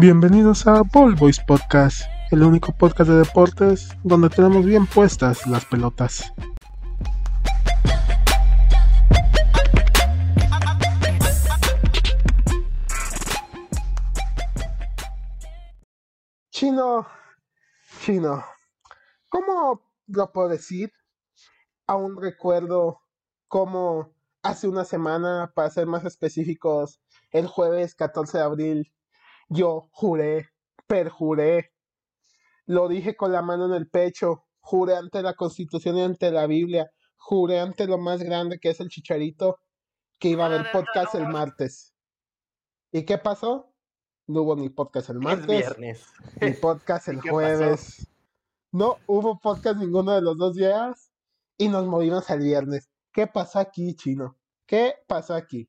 Bienvenidos a Ball Boys Podcast, el único podcast de deportes donde tenemos bien puestas las pelotas. Chino, chino, ¿cómo lo puedo decir? Aún recuerdo cómo hace una semana, para ser más específicos, el jueves 14 de abril, yo juré, perjuré, lo dije con la mano en el pecho, juré ante la Constitución y ante la Biblia, juré ante lo más grande que es el chicharito, que iba a haber podcast el martes. ¿Y qué pasó? No hubo ni podcast el martes, viernes. ni podcast el ¿Y qué jueves. No hubo podcast ninguno de los dos días y nos movimos al viernes. ¿Qué pasó aquí, chino? ¿Qué pasó aquí?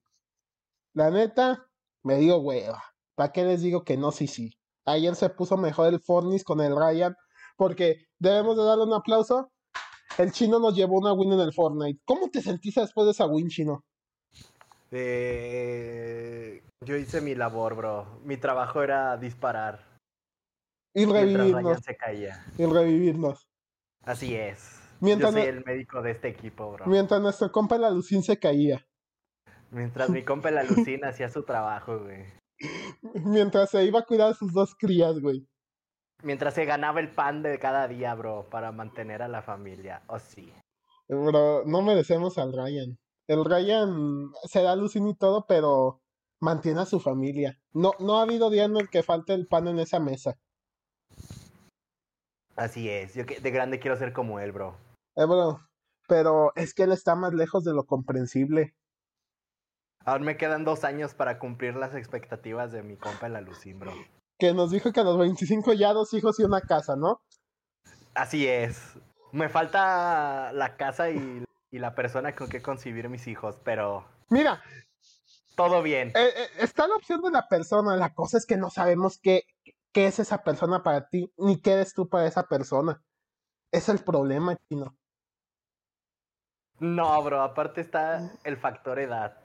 La neta, me dio hueva. ¿Para qué les digo que no? Sí, sí. Ayer se puso mejor el Fornis con el Ryan, porque debemos de darle un aplauso. El chino nos llevó una win en el Fortnite. ¿Cómo te sentiste después de esa win, chino? Eh, yo hice mi labor, bro. Mi trabajo era disparar. Y revivirnos. Ryan se caía. Y revivirnos. Así es. Mientras yo soy el médico de este equipo, bro. Mientras nuestro compa la Lucín se caía. Mientras mi compa la Lucina hacía su trabajo, güey. Mientras se iba a cuidar a sus dos crías, güey. Mientras se ganaba el pan de cada día, bro, para mantener a la familia. Oh, sí. Bro, no merecemos al Ryan. El Ryan se da Lucín y todo, pero mantiene a su familia. No, no ha habido día en el que falte el pan en esa mesa. Así es. Yo de grande quiero ser como él, bro. Eh, bro, pero es que él está más lejos de lo comprensible. Aún me quedan dos años para cumplir las expectativas de mi compa la Lucín, bro. Que nos dijo que a los 25 ya dos hijos y una casa, ¿no? Así es. Me falta la casa y, y la persona con que concebir mis hijos, pero Mira, todo bien. eh, eh, está la opción de la persona. La cosa es que no sabemos qué, qué es esa persona para ti, ni qué eres tú para esa persona. Es el problema, chino. No, bro, aparte está el factor edad.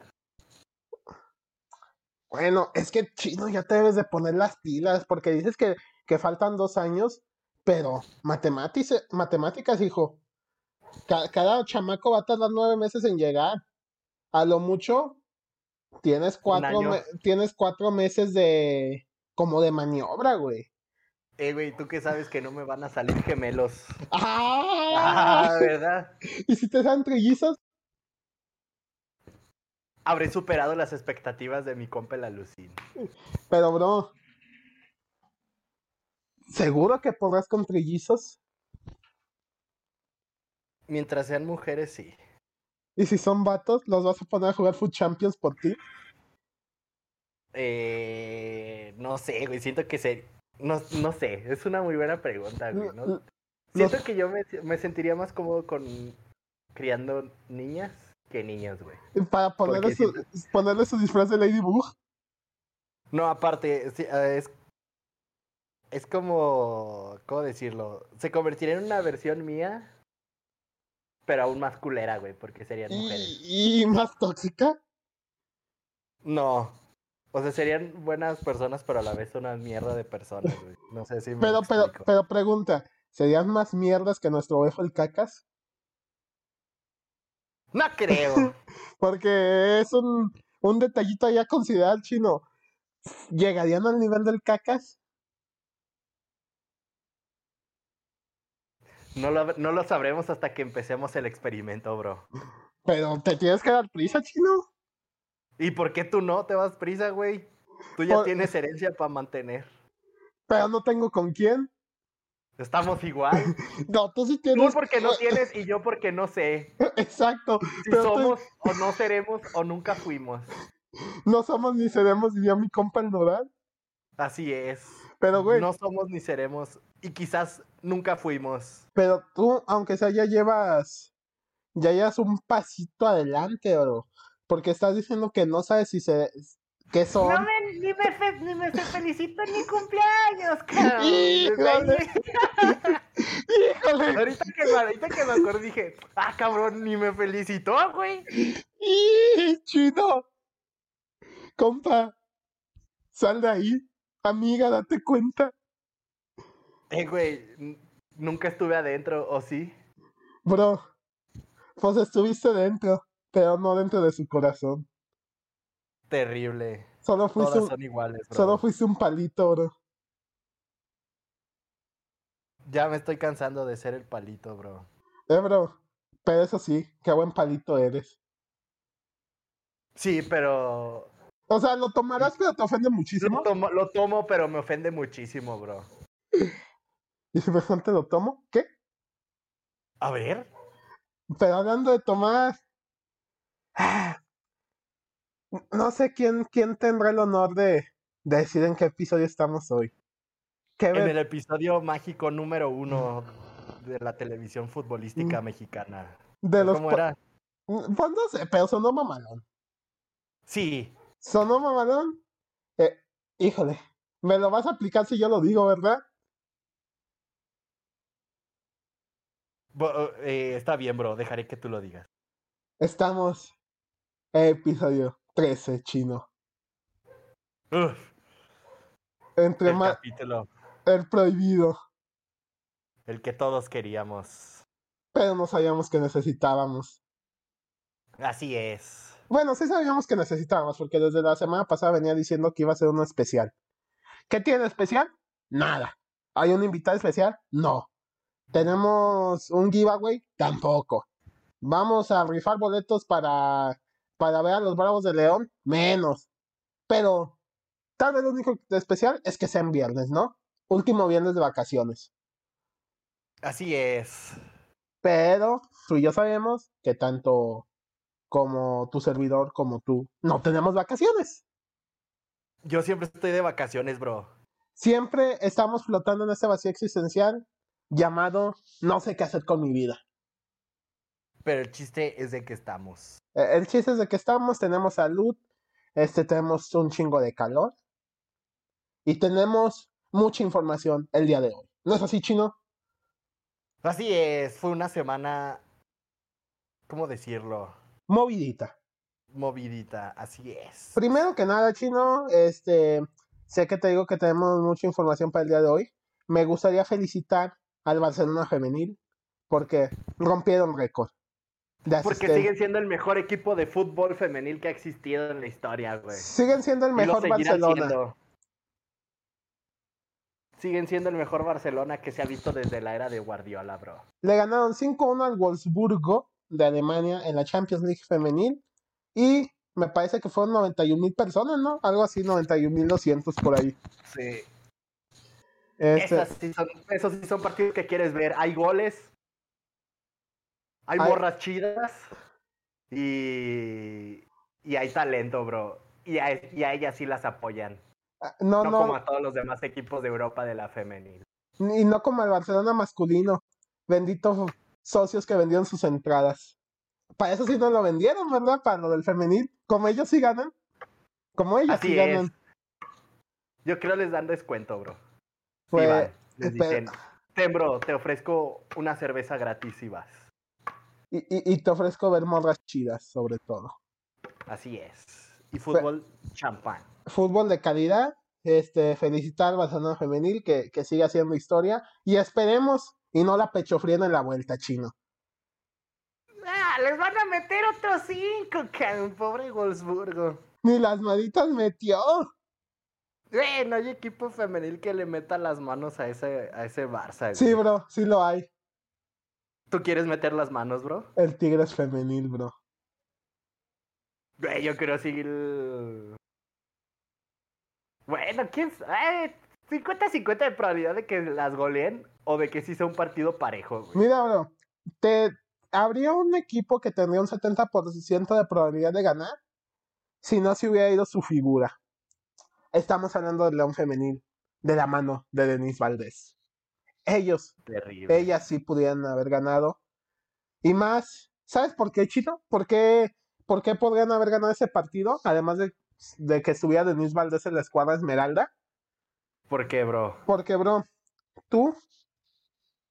Bueno, es que chino ya te debes de poner las pilas, porque dices que, que faltan dos años, pero matemáticas, matemáticas, hijo. Ca- cada chamaco va a tardar nueve meses en llegar. A lo mucho, tienes cuatro, me- tienes cuatro meses de como de maniobra, güey. Eh, güey, tú que sabes que no me van a salir gemelos. ¡Ah! Ah, ¿verdad? ¿Y si te dan trillizos? Habré superado las expectativas de mi compa la Lucín. Pero, bro, ¿seguro que podrás con trillizos? Mientras sean mujeres, sí. ¿Y si son vatos, los vas a poner a jugar Food Champions por ti? Eh, no sé, güey, siento que se... No, no sé, es una muy buena pregunta, güey. ¿no? Los- Siento que yo me, me sentiría más cómodo con criando niñas que niños, güey. Para ponerle su, ponerle su disfraz de Ladybug. No, aparte, sí, eh, es, es como, ¿cómo decirlo? Se convertiría en una versión mía, pero aún más culera, güey, porque serían mujeres. Y, más tóxica. No, o sea, serían buenas personas, pero a la vez una mierda de personas, güey. No sé si me Pero, pero, pero pregunta, ¿serían más mierdas que nuestro ovejo el cacas? No creo. Porque es un, un detallito ahí a considerar, chino. ¿Llegarían al nivel del cacas? No lo, no lo sabremos hasta que empecemos el experimento, bro. Pero te tienes que dar prisa, chino. ¿Y por qué tú no te vas prisa, güey? Tú ya Por- tienes herencia para mantener. Pero no tengo con quién. Estamos igual. No, tú sí Tú tienes. porque no tienes y yo porque no sé. Exacto. Si pero tú- somos o no seremos o nunca fuimos. no somos ni seremos, diría mi compa el Nodal. Así es. Pero, güey, No somos ni seremos y quizás nunca fuimos. pero tú, aunque sea, ya llevas. Ya llevas un pasito adelante, bro. Porque estás diciendo que no sabes si se. ¿Qué son? No me, ni, me fe- ni me se felicito en mi cumpleaños, cabrón. Híjole. ¡Híjole! Ahorita que, me, ahorita que me acordé dije, ah, cabrón, ni me felicitó, güey. ¡Y chino! Compa, sal de ahí. Amiga, date cuenta. Eh, güey, nunca estuve adentro, ¿o sí? Bro, pues estuviste dentro, pero no dentro de su corazón. Terrible. Solo fuiste, Todas un, son iguales, bro. solo fuiste un palito, bro. Ya me estoy cansando de ser el palito, bro. Eh, bro. Pero eso sí, qué buen palito eres. Sí, pero O sea, lo tomarás, pero te ofende muchísimo. lo tomo, lo tomo, pero me ofende muchísimo, bro. Y si mejor te lo tomo, ¿qué? A ver. Pero hablando de tomar. ah, No sé quién, quién tendrá el honor de, de decir en qué episodio estamos hoy. ¿Qué En el episodio mágico número uno de la televisión futbolística mexicana. de los ¿Cómo era? Pues no sé, pero sonó mamalón. Sí, ¿Sonó mamalón? Eh, híjole, me lo vas a aplicar si yo lo digo, ¿verdad? bo- eh, está bien, bro. Dejaré que tú lo digas. Estamos. Episodio 13, chino. Uf, Entre el más. El prohibido. el que todos queríamos. Pero no sabíamos que necesitábamos. Así es. Bueno, sí sabíamos que necesitábamos, porque desde la semana pasada venía diciendo que iba a ser uno especial. ¿Qué tiene de especial? Nada. ¿Hay un invitado especial? No. ¿Tenemos un giveaway? Tampoco. ¿Vamos a rifar boletos para, para ver a los Bravos de León? Menos. Pero tal vez lo único especial es que sea en viernes, ¿no? Último viernes de vacaciones. Así es. Pero tú y yo sabemos que tanto como tu servidor como tú no tenemos vacaciones. Yo siempre estoy de vacaciones, bro. Siempre estamos flotando en ese vacío existencial llamado no sé qué hacer con mi vida. Pero el chiste es de que estamos. Eh, El chiste es de que estamos, tenemos salud, este, tenemos un chingo de calor y tenemos mucha información el día de hoy. ¿No es así, chino? Así es. Fue una semana. ¿Cómo decirlo? Movidita. Movidita. Así es. Primero que nada, chino, este, sé que te digo que tenemos mucha información para el día de hoy. Me gustaría felicitar al Barcelona femenil porque rompieron récord. De Porque siguen siendo el mejor equipo de fútbol femenil que ha existido en la historia, güey. siguen siendo el mejor Barcelona. siendo. Siguen siendo el mejor Barcelona que se ha visto desde la era de Guardiola, bro. Le ganaron 5-1 al Wolfsburgo de Alemania en la Champions League femenil y me parece que fueron 91 mil personas, ¿no? Algo así, 91 mil 200 por ahí. Sí. Este, Esas sí son, esos sí son partidos que quieres ver. Hay goles. Hay Hay- morras chidas. Y. Y hay talento, bro. Y a, y a ellas sí las apoyan. ah, no, No, no, como a todos los demás equipos de Europa de la femenil. y no como el Barcelona masculino. Benditos socios que vendieron sus entradas. Para eso sí no lo vendieron, ¿verdad? Para lo del femenil. Como ellos sí ganan. Como ellos Así sí es. ganan. Yo creo les dan descuento, bro. Sí Pues, van. Les dicen, ten, bro, te ofrezco una cerveza gratis si vas. Y, y- y te ofrezco ver morras chidas, sobre todo. Así es. Y fútbol champán. fútbol de calidad. Este, felicitar al Barcelona femenil que, que sigue haciendo historia y esperemos y no la pechofríen en la vuelta, chino. Ah, les van a meter otros cinco, cabrón. Pobre Wolfsburgo. Ni las maditas metió. Güey, no hay equipo femenil que le meta las manos a ese, a ese Barça. Sí, bro, sí lo hay. ¿Tú quieres meter las manos, bro? El Tigres femenil, bro. Güey, yo creo el- Bueno, quién sabe. 50-50 de probabilidad de que las goleen o de que sí sea un partido parejo, güey. Mira, bro, te habría un equipo que tendría un 70% de probabilidad de ganar si no se hubiera ido su figura. Estamos hablando del León femenil, de la mano de Denise Valdés. Ellos Terrible. ellas sí pudieran haber ganado. Y más, ¿sabes por qué, Chino? ¿Por qué, por qué podrían haber ganado ese partido? Además de, de que estuviera Denise Valdés en la escuadra Esmeralda. ¿Por qué, bro? Porque, bro, tú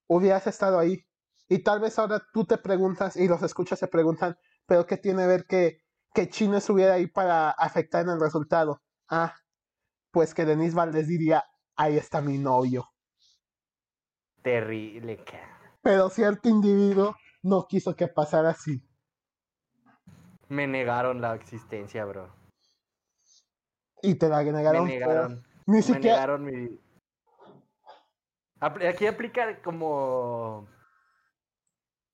hubieras estado ahí. Y tal vez ahora tú te preguntas, y los escuchas se preguntan, ¿pero qué tiene que ver que, que Chino estuviera ahí para afectar en el resultado? Ah, pues que Denis Valdés diría, ahí está mi novio. Terrible, Pero cierto individuo no quiso que pasara así. Me negaron la existencia, bro. Y te la Me negaron. negaron. Ni Me siquiera. negaron mi. Aquí aplica como.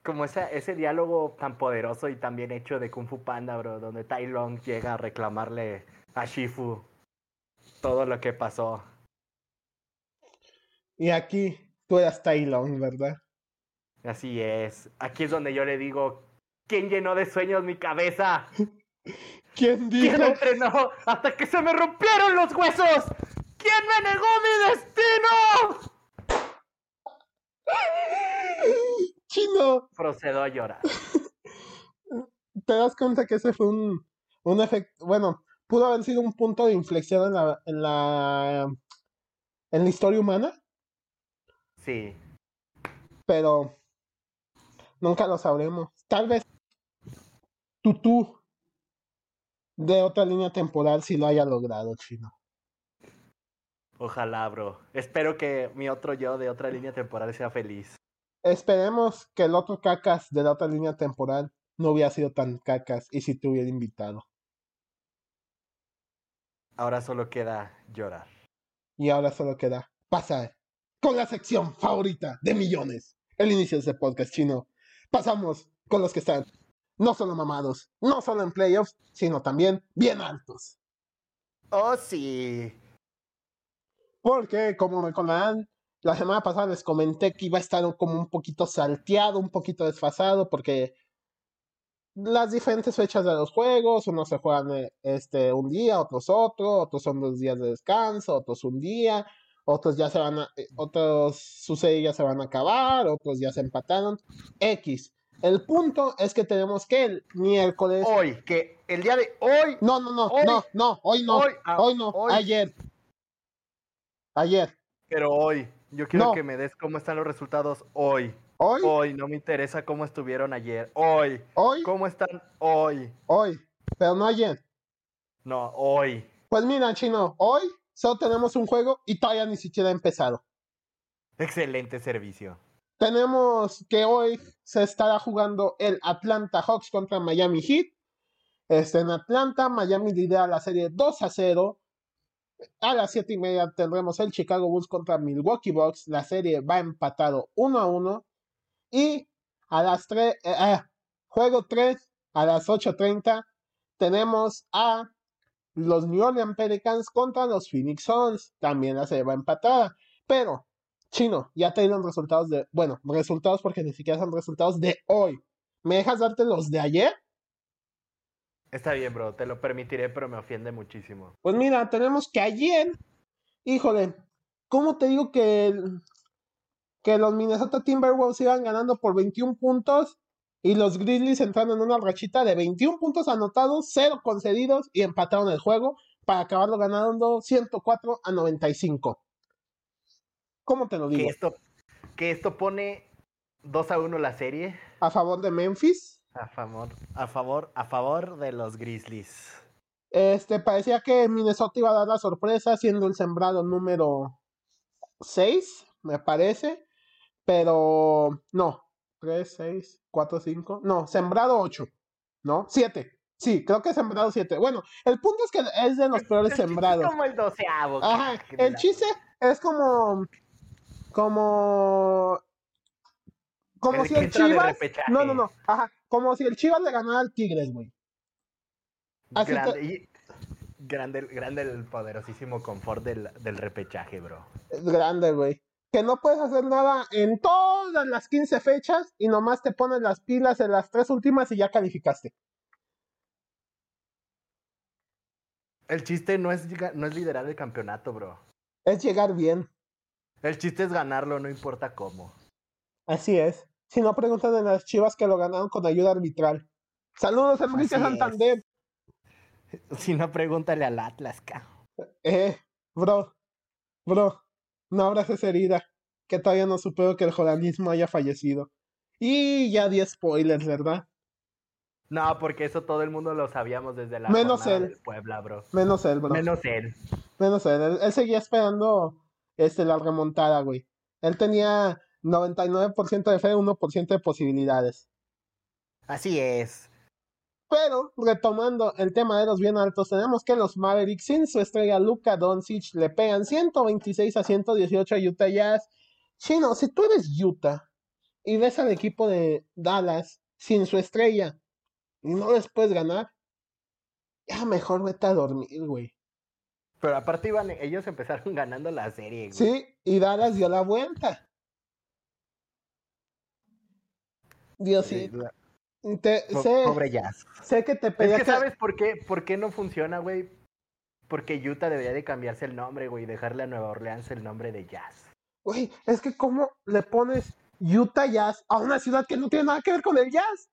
Como esa, ese diálogo tan poderoso y tan bien hecho de Kung Fu Panda, bro, donde Tai Long llega a reclamarle a Shifu todo lo que pasó. Y aquí tú eras Tai ¿verdad? Así es. Aquí es donde yo le digo: ¿Quién llenó de sueños mi cabeza? ¿Quién dijo? ¿Quién entrenó hasta que se me rompieron los huesos? ¿Quién me negó mi destino? Chino, Procedo a llorar. ¿te das cuenta que ese fue un, un efecto? Bueno, pudo haber sido un punto de inflexión en la, en la, en la historia humana, Sí. pero nunca lo sabremos. Tal vez tú, tú, de otra línea temporal, sí lo haya logrado, Chino. Ojalá, bro. Espero que mi otro yo de otra línea temporal sea feliz. Esperemos que el otro cacas de la otra línea temporal no hubiera sido tan cacas y si te hubiera invitado. Ahora solo queda llorar. Y ahora solo queda pasar con la sección favorita de millones. El inicio de este podcast chino. Pasamos con los que están no solo mamados, no solo en playoffs, sino también bien altos. Oh, sí. Porque, como recordarán, la semana pasada les comenté que iba a estar como un poquito salteado, un poquito desfasado, porque las diferentes fechas de los juegos, unos se juegan eh, este, un día, otros otro, otros son dos días de descanso, otros un día, otros ya se van a, eh, otros sus series ya se van a acabar, otros ya se empataron. X. El punto es que tenemos que el miércoles. Hoy, que el día de hoy. No, no, no, Hoy. no, no, hoy no, Hoy, ah, hoy no, hoy. ayer. Ayer. Pero hoy. Yo quiero No. que me des cómo están los resultados hoy. Hoy, Hoy. No me interesa cómo estuvieron ayer. Hoy. hoy, ¿Cómo están hoy? hoy, pero no ayer. No, hoy. Pues mira, chino, hoy solo tenemos un juego y todavía ni siquiera ha empezado. Excelente servicio. Tenemos que hoy se estará jugando el Atlanta Hawks contra Miami Heat. Este, en Atlanta, Miami lidera la serie 2 a 0. A las 7 y media tendremos el Chicago Bulls contra Milwaukee Bucks. La serie va empatado 1 a 1. Y a las 3, juego 3, a las 8.30, tenemos a los New Orleans Pelicans contra los Phoenix Suns. También la serie va empatada. Pero Chino, ya te dieron resultados de, bueno, resultados porque ni siquiera son resultados de hoy. ¿Me dejas darte los de ayer? Está bien, bro. Te lo permitiré, pero me ofiende muchísimo. Pues mira, tenemos que ayer, híjole, ¿cómo te digo que, el- que los Minnesota Timberwolves iban ganando por 21 puntos y los Grizzlies entraron en una rachita de 21 puntos anotados, 0 concedidos y empataron el juego para acabarlo ganando 104 a 95? ¿Cómo te lo Que digo? esto, que esto pone 2 a 1 la serie. ¿A favor de Memphis? A favor, a favor, a favor de los Grizzlies. Este, parecía que Minnesota iba a dar la sorpresa siendo el sembrado número 6, me parece. Pero no, 3, 6, 4, 5. No, sembrado 8, ¿no? 7. Sí, creo que sembrado 7. Bueno, el punto es que es de los peores chiste es sembrados. como el doceavo. Ajá, el chiste es como. Como. Como El si que el Chivas. No, no, no. Ajá, como si el Chivas le ganara al Tigres, güey. así grande, y- grande, grande el poderosísimo confort del, del repechaje, bro. Es grande, güey. Que no puedes hacer nada en todas las 15 fechas y nomás te pones las pilas en las tres últimas y ya calificaste. El chiste no es, no es liderar el campeonato, bro. Es llegar bien. El chiste es ganarlo, no importa cómo. Así es. Si no, preguntan en las chivas que lo ganaron con ayuda arbitral. Saludos, Enrique Así es. Santander. Si no, pregúntale al Atlas, ca. Eh, bro, bro, no abras esa herida. Que todavía no supero que el jodanismo haya fallecido. Y ya di spoilers, ¿verdad? No, porque eso todo el mundo lo sabíamos desde la Menos él. del Puebla, bro. Menos él, bro. Menos él. Menos él. Él, él seguía esperando este, la remontada, güey. Él tenía 99% de fe, 1% de posibilidades. Así es. Pero, retomando el tema de los bien altos, tenemos que los Mavericks sin su estrella Luka Doncic le pegan 126 a 118 a Utah Jazz. Chino, si tú eres Utah y ves al equipo de Dallas sin su estrella y no les puedes ganar, ya mejor vete a dormir, güey. Pero aparte iban, ellos empezaron ganando la serie, güey. Sí, y Dallas dio la vuelta. Diosito. Te- Po- sé, Pobre Jazz. sé que te Es pedía que que- ¿sabes por qué? ¿Por qué no funciona, güey? Porque Utah debería de cambiarse el nombre, güey, y dejarle a Nueva Orleans el nombre de Jazz. Güey, es que cómo le pones Utah Jazz a una ciudad que no tiene nada que ver con el jazz.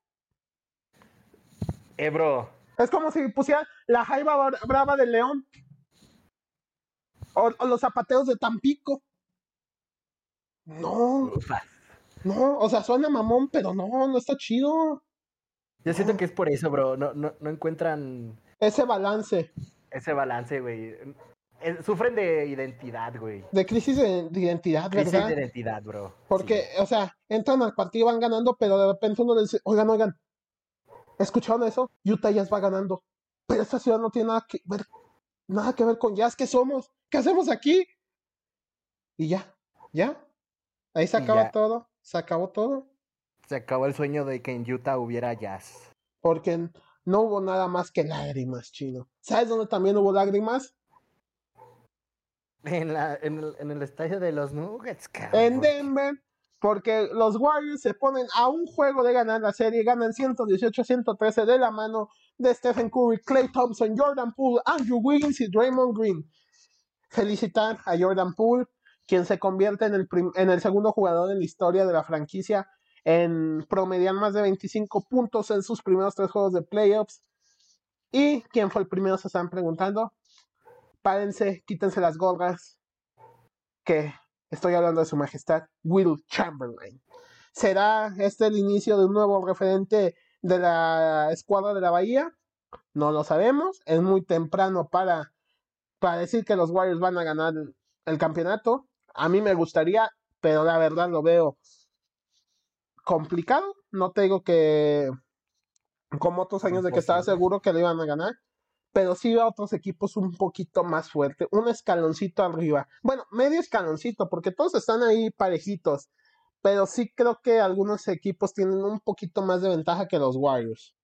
Eh, bro. Es como si pusieran la Jaiba Bra- Brava de León. O, o los zapateos de Tampico. No, ufas. no, o sea, suena mamón, pero no, no está chido. Yo siento que es por eso, bro. No, no, no encuentran Ese balance ese balance, güey. Eh, Sufren de identidad, güey. de crisis de, de identidad, Crisis ¿verdad? de identidad, bro. Porque, o sea, entran al partido, van ganando, pero de repente uno les dice, oigan, oigan, ¿escucharon eso? Utah Jazz va ganando. Pero esta ciudad no tiene nada que ver, nada que ver con Jazz. ¿Qué somos? ¿Qué hacemos aquí? Y ya, ya. Ahí se Y acaba todo, se acabó todo. Se acabó el sueño de que en Utah hubiera jazz. Porque no hubo nada más que lágrimas, chino. ¿Sabes dónde también hubo lágrimas? En, la, en, el, en el estadio de los Nuggets, cabrón. En Denver. Porque los Warriors se ponen a un juego de ganar la serie, ganan 118-113 de la mano de Stephen Curry, Clay Thompson, Jordan Poole, Andrew Wiggins y Draymond Green. Felicitar a Jordan Poole, quien se convierte en el, en el segundo jugador en la historia de la franquicia en promediar más de 25 puntos en sus primeros tres juegos de playoffs. ¿Y quién fue el primero? Se están preguntando. Párense, quítense las gorras, que estoy hablando de su majestad, Will Chamberlain. ¿Será este el inicio de un nuevo referente de la escuadra de la Bahía? No lo sabemos, es muy temprano para, para decir que los Warriors van a ganar el campeonato. A mí me gustaría, pero la verdad lo veo complicado. No te digo que como otros años de que estaba seguro que lo iban a ganar, pero sí veo a otros equipos un poquito más fuerte, un escaloncito arriba. Bueno, medio escaloncito, porque todos están ahí parejitos, pero sí creo que algunos equipos tienen un poquito más de ventaja que los Warriors,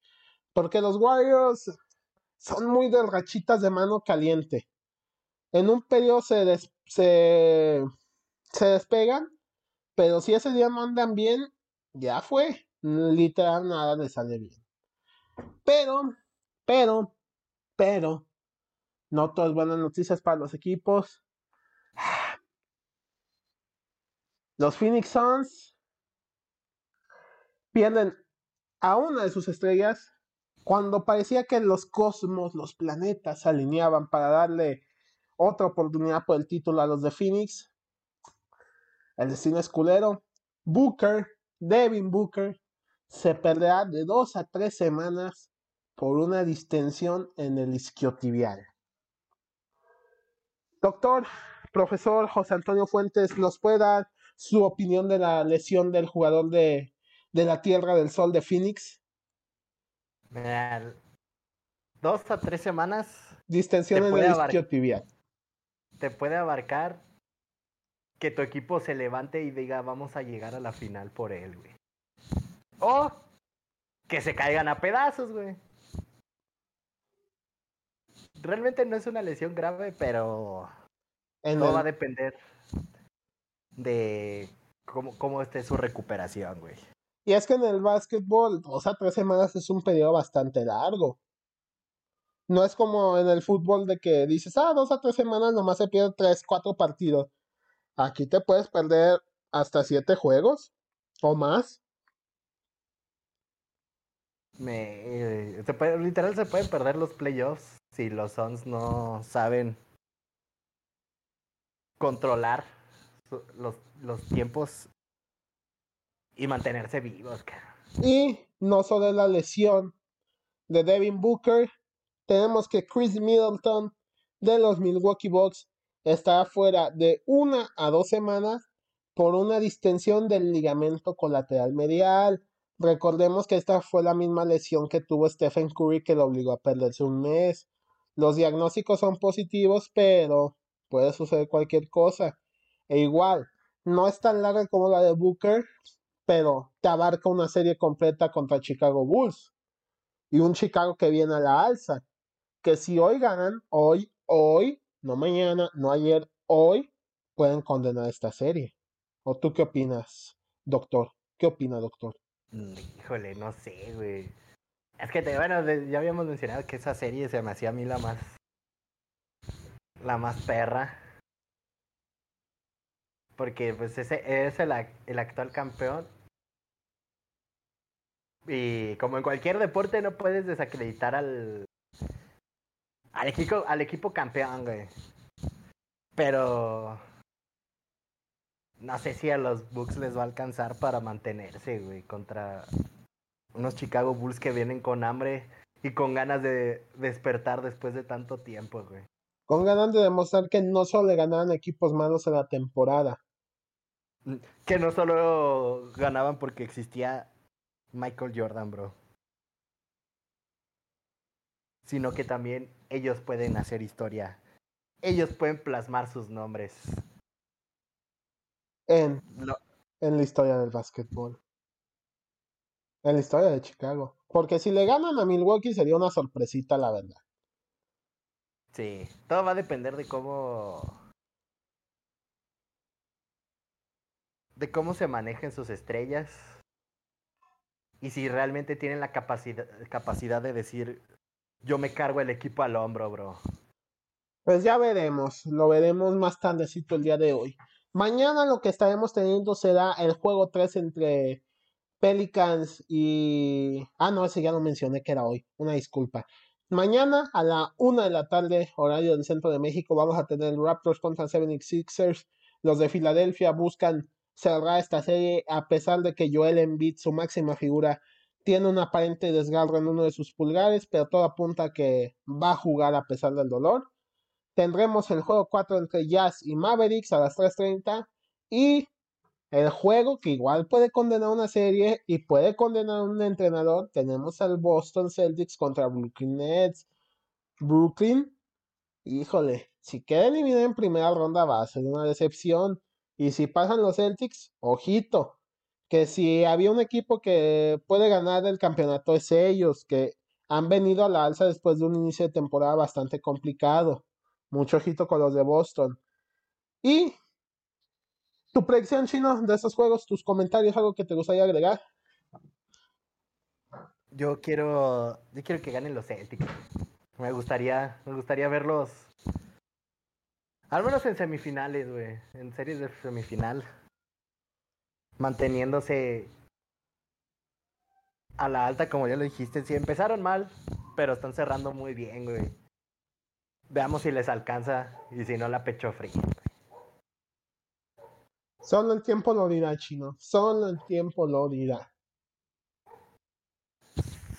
porque los Warriors son muy de rachitas de mano caliente. En un periodo se, des- se, se despegan, pero si ese día no andan bien, ya fue. Literal, nada les sale bien. Pero, pero, pero, no todas buenas noticias para los equipos. Los Phoenix Suns pierden a una de sus estrellas cuando parecía que los cosmos, los planetas se alineaban para darle otra oportunidad por el título a los de Phoenix. El destino es culero. Booker, Devin Booker, se perderá de dos a tres semanas por una distensión en el isquiotibial. Doctor, profesor José Antonio Fuentes, ¿nos puede dar su opinión de la lesión del jugador de, de la Tierra del Sol de Phoenix? Dos a tres semanas Distensión Te en el isquiotibial. te puede abarcar que tu equipo se levante y diga vamos a llegar a la final por él, güey. O que se caigan a pedazos, güey. Realmente no es una lesión grave, pero En todo el- va a depender de cómo, cómo esté su recuperación, güey. Y es que en el básquetbol, dos a tres semanas es un periodo bastante largo. No es como en el fútbol de que dices, ah, dos a tres semanas nomás se pierden tres, cuatro partidos. Aquí te puedes perder hasta siete juegos o más. Me, se puede- literal se pueden perder los playoffs si los Suns no saben controlar los, los tiempos y mantenerse vivos, cara. Y no solo es la lesión de Devin Booker. Tenemos que Chris Middleton de los Milwaukee Bucks está fuera de una a dos semanas por una distensión del ligamento colateral medial. Recordemos que esta fue la misma lesión que tuvo Stephen Curry que lo obligó a perderse un mes. Los diagnósticos son positivos, pero puede suceder cualquier cosa. E igual, no es tan larga como la de Booker, pero te abarca una serie completa contra Chicago Bulls. Y un Chicago que viene a la alza. Que si hoy ganan, hoy, hoy, no mañana, no ayer, hoy, pueden condenar esta serie. ¿O tú qué opinas, doctor? ¿Qué opina, doctor? Mm, híjole, no sé, güey. Es que, bueno, ya habíamos mencionado que esa serie se me hacía a mí la más. La más perra. Porque, pues, ese es el actual campeón. Y como en cualquier deporte, no puedes desacreditar al. Al equipo, al equipo campeón, güey. Pero. No sé si a los Bucks les va a alcanzar para mantenerse, güey, contra unos Chicago Bulls que vienen con hambre y con ganas de despertar después de tanto tiempo, güey. Con ganas de demostrar que no solo le ganaban equipos malos en la temporada. Que no solo ganaban porque existía Michael Jordan, bro. Sino que también ellos pueden hacer historia. Ellos pueden plasmar sus nombres. En, en la historia del básquetbol en la historia de Chicago. Porque si le ganan a Milwaukee sería una sorpresita, la verdad. Sí, todo va a depender de cómo. de cómo se manejen sus estrellas. Y si realmente tienen la capacidad, capacidad de decir, yo me cargo el equipo al hombro, bro. Pues ya veremos, lo veremos más tardecito el día de hoy. Mañana lo que estaremos teniendo será el juego 3 entre Pelicans y... Ah, no, ese ya lo mencioné que era hoy. Una disculpa. Mañana a la una de la tarde, horario del centro de México, vamos a tener Raptors contra 76ers. Los de Filadelfia buscan cerrar esta serie a pesar de que Joel Embiid, su máxima figura, tiene un aparente desgarro en uno de sus pulgares, pero todo apunta a que va a jugar a pesar del dolor. Tendremos el juego 4 entre Jazz y Mavericks a las 3.30 y el juego que igual puede condenar una serie y puede condenar un entrenador. Tenemos al Boston Celtics contra Brooklyn Nets. Brooklyn, híjole, si queda eliminado en primera ronda va a ser una decepción. Y si pasan los Celtics, ojito, que si había un equipo que puede ganar el campeonato es ellos, que han venido a la alza después de un inicio de temporada bastante complicado. Mucho ojito con los de Boston. Y tu predicción, Chino, de esos juegos, tus comentarios, algo que te gustaría agregar. Yo quiero, yo quiero que ganen los Celtics. Me gustaría, me gustaría verlos, al menos en semifinales, güey, en series de semifinal, manteniéndose a la alta, como ya lo dijiste. Si empezaron mal, pero están cerrando muy bien, güey. Veamos si les alcanza y si no la pecho frío. Solo el tiempo lo dirá, chino. Solo el tiempo lo dirá.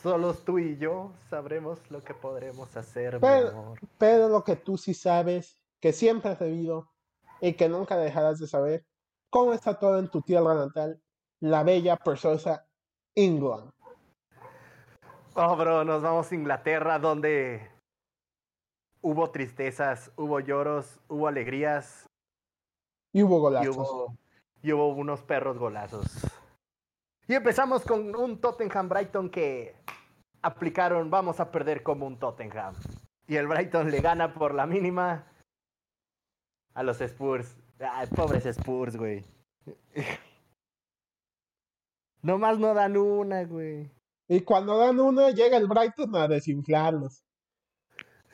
Solo tú y yo sabremos lo que podremos hacer, pero, mi amor. Pero lo que tú sí sabes, que siempre has debido y que nunca dejarás de saber, cómo está todo en tu tierra natal, la bella, preciosa England. Oh, bro, nos vamos a Inglaterra, donde hubo tristezas, hubo lloros, hubo alegrías, y hubo golazos. Y hubo, unos perros golazos. Y empezamos con un Tottenham Brighton que aplicaron, vamos a perder como un Tottenham. Y el Brighton le gana por la mínima a los Spurs. Ay, pobres Spurs, güey. Nomás no dan una, güey. Y cuando dan una, llega el Brighton a desinflarlos.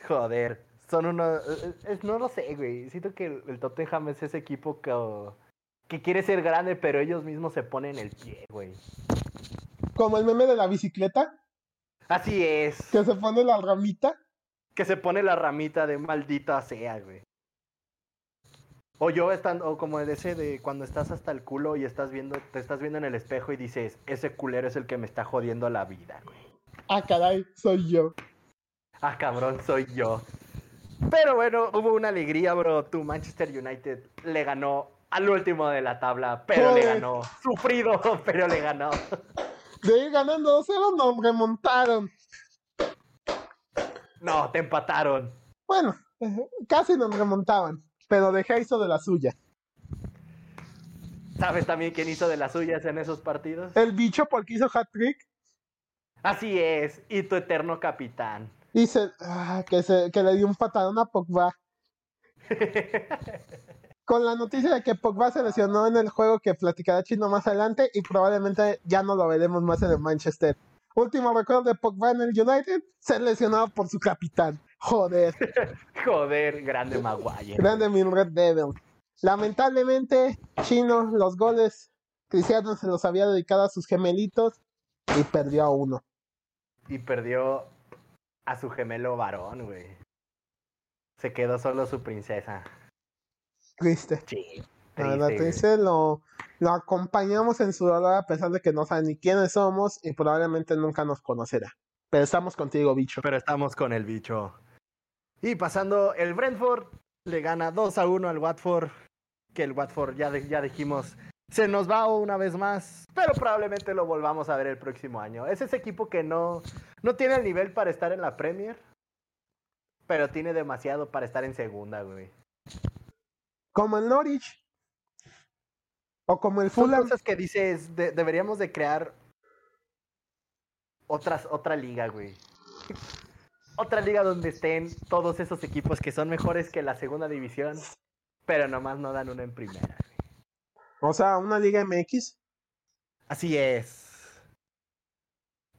Joder son unos... Eh, eh, no lo sé, güey. Siento que el, Tottenham es ese equipo que, que quiere ser grande, pero ellos mismos se ponen el pie, güey. Como el meme de la bicicleta. Así es. Que se pone la ramita. Que se pone la ramita de maldita sea, güey. O yo estando, o como ese de cuando estás hasta el culo y estás viendo, te estás viendo en el espejo y dices, ese culero es el que me está jodiendo la vida, güey. Ah, caray, soy yo. Ah, cabrón, soy yo. Pero bueno, hubo una alegría, bro. Tu Manchester United le ganó al último de la tabla, pero le Joder. ganó. Sufrido, pero le ganó. De ir ganando 2-0, nos remontaron. No, te empataron. Bueno, eh, casi nos remontaban, pero dejé hizo de la suya. ¿Sabes también quién hizo de las suyas en esos partidos? El bicho porque hizo hat-trick Así es, y tu eterno capitán. y se, ah, que, se, que le dio un patadón a Pogba. Con la noticia de que Pogba se lesionó en el juego que platicará Chino más adelante y probablemente ya no lo veremos más en el Manchester. Último recuerdo de Pogba en el United, ser lesionado por su capitán. Joder, Joder, grande Maguire. grande mi Red Devil. Lamentablemente, Chino, los goles, Cristiano se los había dedicado a sus gemelitos y perdió a uno. Y perdió a su gemelo varón, güey. Se quedó solo su princesa. Triste. Sí. La triste, güey. triste, lo, lo acompañamos en su dolor a pesar de que no sabe ni quiénes somos y probablemente nunca nos conocerá. Pero estamos contigo, bicho. Pero estamos con el bicho. Y pasando, el Brentford le gana 2 a 1 al Watford. Que el Watford, ya, de- ya dijimos, se nos va una vez más. Pero probablemente lo volvamos a ver el próximo año. Es ese equipo que no, no tiene el nivel para estar en la Premier. Pero tiene demasiado para estar en segunda, güey. Como el Norwich. O como el Son Fulham. cosas que dices, de- deberíamos de crear otras, otra liga, güey. Otra liga donde estén todos esos equipos que son mejores que la segunda división, pero nomás no dan una en primera. O sea, una Liga MX. Así es.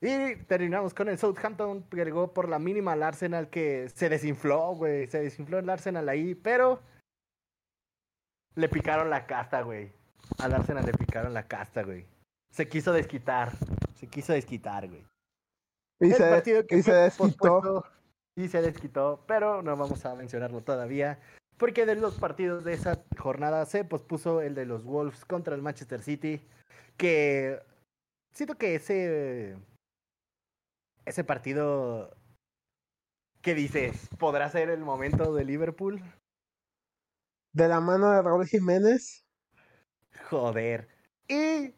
Y terminamos con el Southampton, que llegó por la mínima al Arsenal que se desinfló, güey. Se desinfló el Arsenal ahí, pero le picaron la casta, güey. Al Arsenal le picaron la casta, güey. Se quiso desquitar. Se quiso desquitar, güey. Y El se, partido que y se desquitó. Y se desquitó, pero no vamos a mencionarlo todavía. Porque de los partidos de esa jornada se pospuso el de los Wolves contra el Manchester City. Que siento que ese. Ese partido. ¿Qué dices? ¿Podrá ser el momento de Liverpool? De la mano de Raúl Jiménez. Joder. Y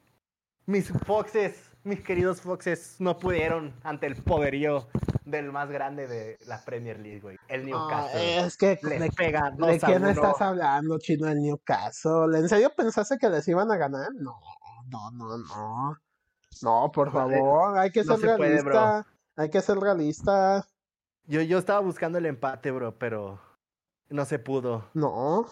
mis Foxes, mis queridos Foxes, no pudieron ante el poderío del más grande de la Premier League, güey. El Ah, Newcastle. es que Les de, pega ¿de 2 a quién 1. estás hablando, chino del Newcastle? ¿En serio pensaste que les iban a ganar? No, no, no, no. No, por Joder, favor, hay que no ser puede, realista. Hay que ser realista. Yo, yo estaba buscando el empate, bro, pero no se pudo. No.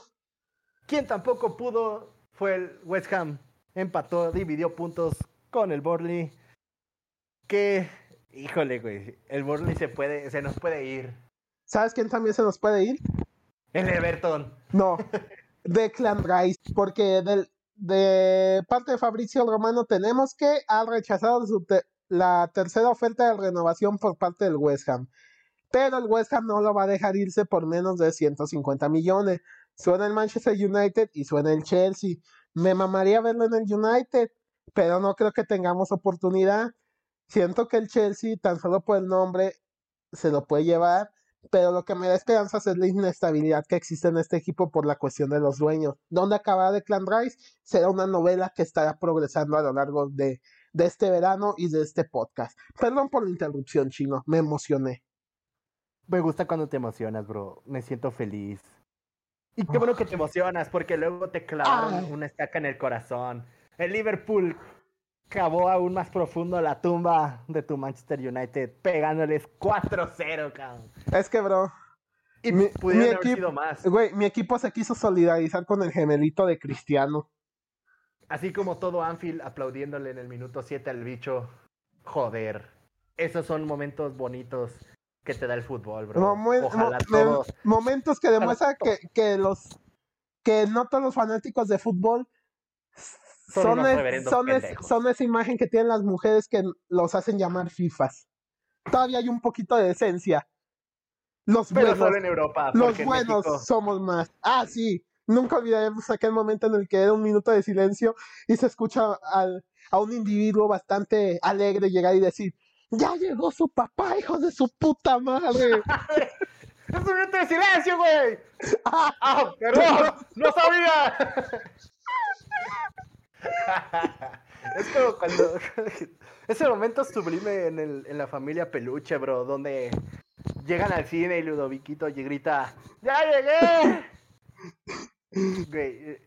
Quien tampoco pudo fue el West Ham. Empató, dividió puntos con el Burnley. Que, híjole, güey, el Burnley se puede, se nos puede ir. ¿Sabes quién también se nos puede ir? El Everton. No, Declan Rice, porque del, de parte de Fabricio Romano tenemos que ha rechazado su te- la tercera oferta de renovación por parte del West Ham. Pero el West Ham no lo va a dejar irse por menos de 150 millones. Suena el Manchester United y suena el Chelsea. Me mamaría verlo en el United, pero no creo que tengamos oportunidad. Siento que el Chelsea, tan solo por el nombre, se lo puede llevar pero lo que me da esperanzas es la inestabilidad que existe en este equipo por la cuestión de los dueños. ¿Dónde acabará Declan Rice? Será una novela que estará progresando a lo largo de, de este verano y de este podcast. Perdón por la interrupción, chino, me emocioné. Me gusta cuando te emocionas, bro. Me siento feliz. Y qué bueno que te emocionas, porque luego te clavaron Ay. una estaca en el corazón. El Liverpool cavó aún más profundo la tumba de tu Manchester United, pegándoles 4-0, cabrón. Es que, bro, Y Mi- haber equipo- sido más. güey, mi equipo se quiso solidarizar con el gemelito de Cristiano. Así como todo Anfield aplaudiéndole en el minuto 7 al bicho. Joder. Esos son momentos bonitos que te da el fútbol, bro. Momen- Ojalá mo- me- todos. momentos que demuestran que, que los que no todos los fanáticos de fútbol Son es- son, es- son esa imagen que tienen las mujeres que los hacen llamar fifas. Todavía hay un poquito de esencia. Los Pero buenos, solo en Europa. los buenos México- somos más. Ah, sí. Nunca olvidaremos aquel momento en el que era un minuto de silencio y se escucha al- a un individuo bastante alegre llegar y decir, Ya llegó su papá, hijo de su puta madre. ¡Es un minuto de silencio, güey! ¡Ah, perdón! ¡No sabía! es como cuando. Ese momento sublime en, el, en la familia Peluche, bro, donde llegan al cine y Ludoviquito y grita: ¡Ya llegué! Güey, eh,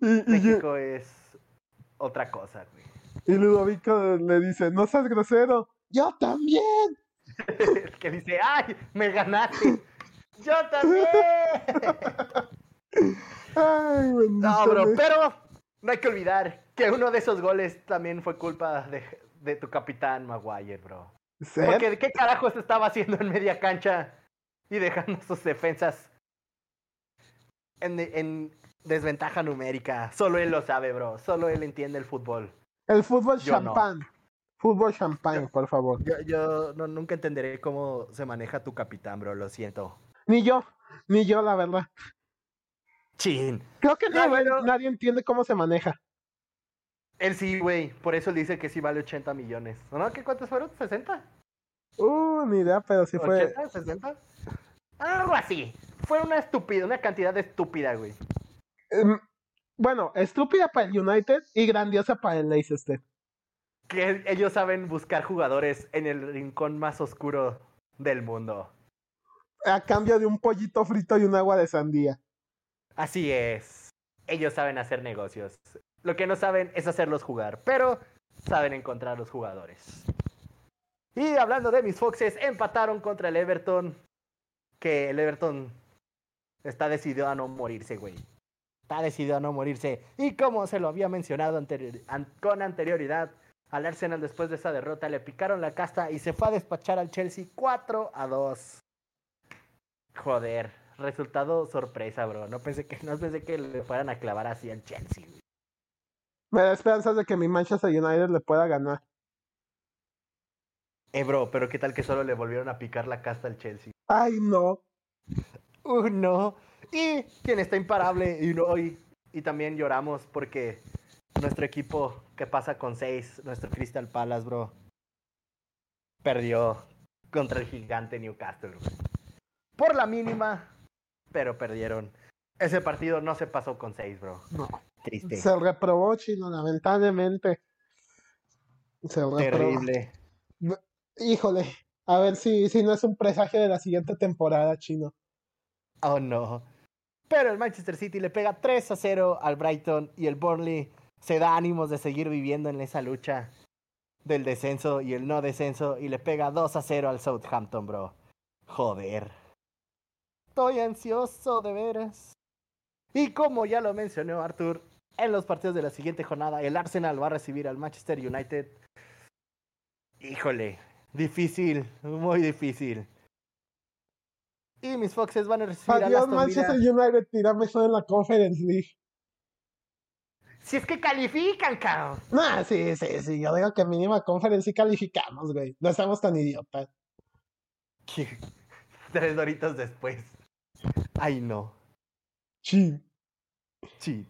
Y, y, México es otra cosa, güey. y Ludovico le dice, no seas grosero. Yo también. El que dice: ¡Ay, me ganaste! ¡Yo también! Ay, No, bro, pero no hay que olvidar que uno de esos goles también fue culpa de, de tu capitán Maguire, bro. ¿Ser? Porque ¿qué carajos estaba haciendo en media cancha y dejando sus defensas en, en desventaja numérica? Solo él lo sabe, bro. Solo él entiende el fútbol. El fútbol Yo no. champán. Fútbol champán, por favor. Yo, yo no- nunca entenderé cómo se maneja tu capitán, bro. Lo siento. Ni yo, ni yo, la verdad. Chin. Creo que No, nadie, pero- nadie entiende cómo se maneja. Él sí, güey. Por eso él dice que sí vale 80 millones. ¿O no? ¿Qué cuántos fueron? ¿60? Uh, ni idea, pero sí fue. ¿80? ¿60? Algo así. Fue una estúpida, una cantidad estúpida, güey. em, bueno, estúpida para el United y grandiosa para el Leicester. Que ellos saben buscar jugadores en el rincón más oscuro del mundo. A cambio de un pollito frito y un agua de sandía. Así es. Ellos saben hacer negocios. Lo que no saben es hacerlos jugar, pero saben encontrar los jugadores. Y hablando de mis Foxes, empataron contra el Everton. Que el Everton está decidido a no morirse, güey. Está decidido a no morirse. Y como se lo había mencionado con anterioridad, al Arsenal después de esa derrota le picaron la casta y se fue a despachar al Chelsea 4 a 2. Joder, resultado sorpresa, bro. No pensé que, no pensé que le fueran a clavar así al Chelsea. güey. Me da esperanzas de que mi Manchester United le pueda ganar. Eh, bro, pero qué tal que solo le volvieron a picar la casta al Chelsea. Ay, no. Uh, no. Y quien está imparable y no hoy. Y también lloramos porque nuestro equipo que pasa con 6, nuestro Crystal Palace, bro, perdió contra el gigante Newcastle. bro. Por la mínima, pero perdieron. Ese partido no se pasó con 6, bro. No. Triste. Se reprobó, chino, lamentablemente. Se reprobó. Terrible. Híjole, a ver si, si no es un presagio de la siguiente temporada, chino. Oh no. Pero el Manchester City le pega 3 a 0 al Brighton y el Burnley se da ánimos de seguir viviendo en esa lucha del descenso y el no descenso y le pega 2 a 0 al Southampton, bro. Joder. Estoy ansioso de veras. Y como ya lo mencionó Arthur, en los partidos de la siguiente jornada el Arsenal va a recibir al Manchester United. Híjole, difícil, muy difícil. Y mis Foxes van a recibir al Adiós, Villa. Manchester United, tirame solo en la Conference League. Si es que califican, cabrón. Nah, sí, sí, sí. Yo digo que mínima Conference sí calificamos, güey. No estamos tan idiotas. Tres doritos después. Ay, no. Sí. Sí.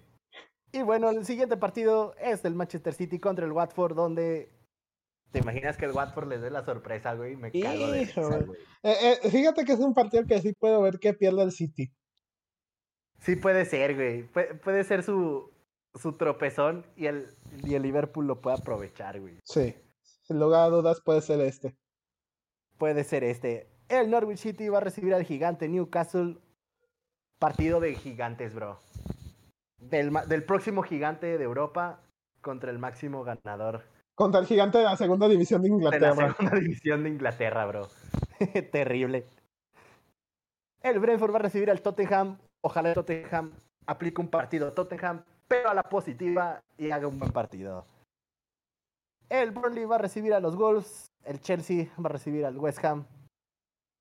Y bueno, el siguiente partido es el Manchester City contra el Watford, donde. ¿Te imaginas que el Watford les dé la sorpresa, güey? Me cago de risa, güey. Eh, eh, fíjate que es un partido que sí puedo ver que pierde el City. Sí puede ser, güey. Pu- puede ser su, su tropezón y el, y el Liverpool lo puede aprovechar, güey. Sí. Sin lugar a dudas puede ser este. Puede ser este. El Norwich City va a recibir al gigante Newcastle. Partido de gigantes, bro. Del, próximo gigante de Europa contra el máximo ganador Contra el gigante de la segunda división de de la Inglaterra. segunda división de Inglaterra, bro. Terrible. El Brentford va a recibir al Tottenham. Ojalá el Tottenham aplique un partido Tottenham, pero a la positiva y haga un buen partido. El Burnley va a recibir a los Wolves. El Chelsea va a recibir al West Ham.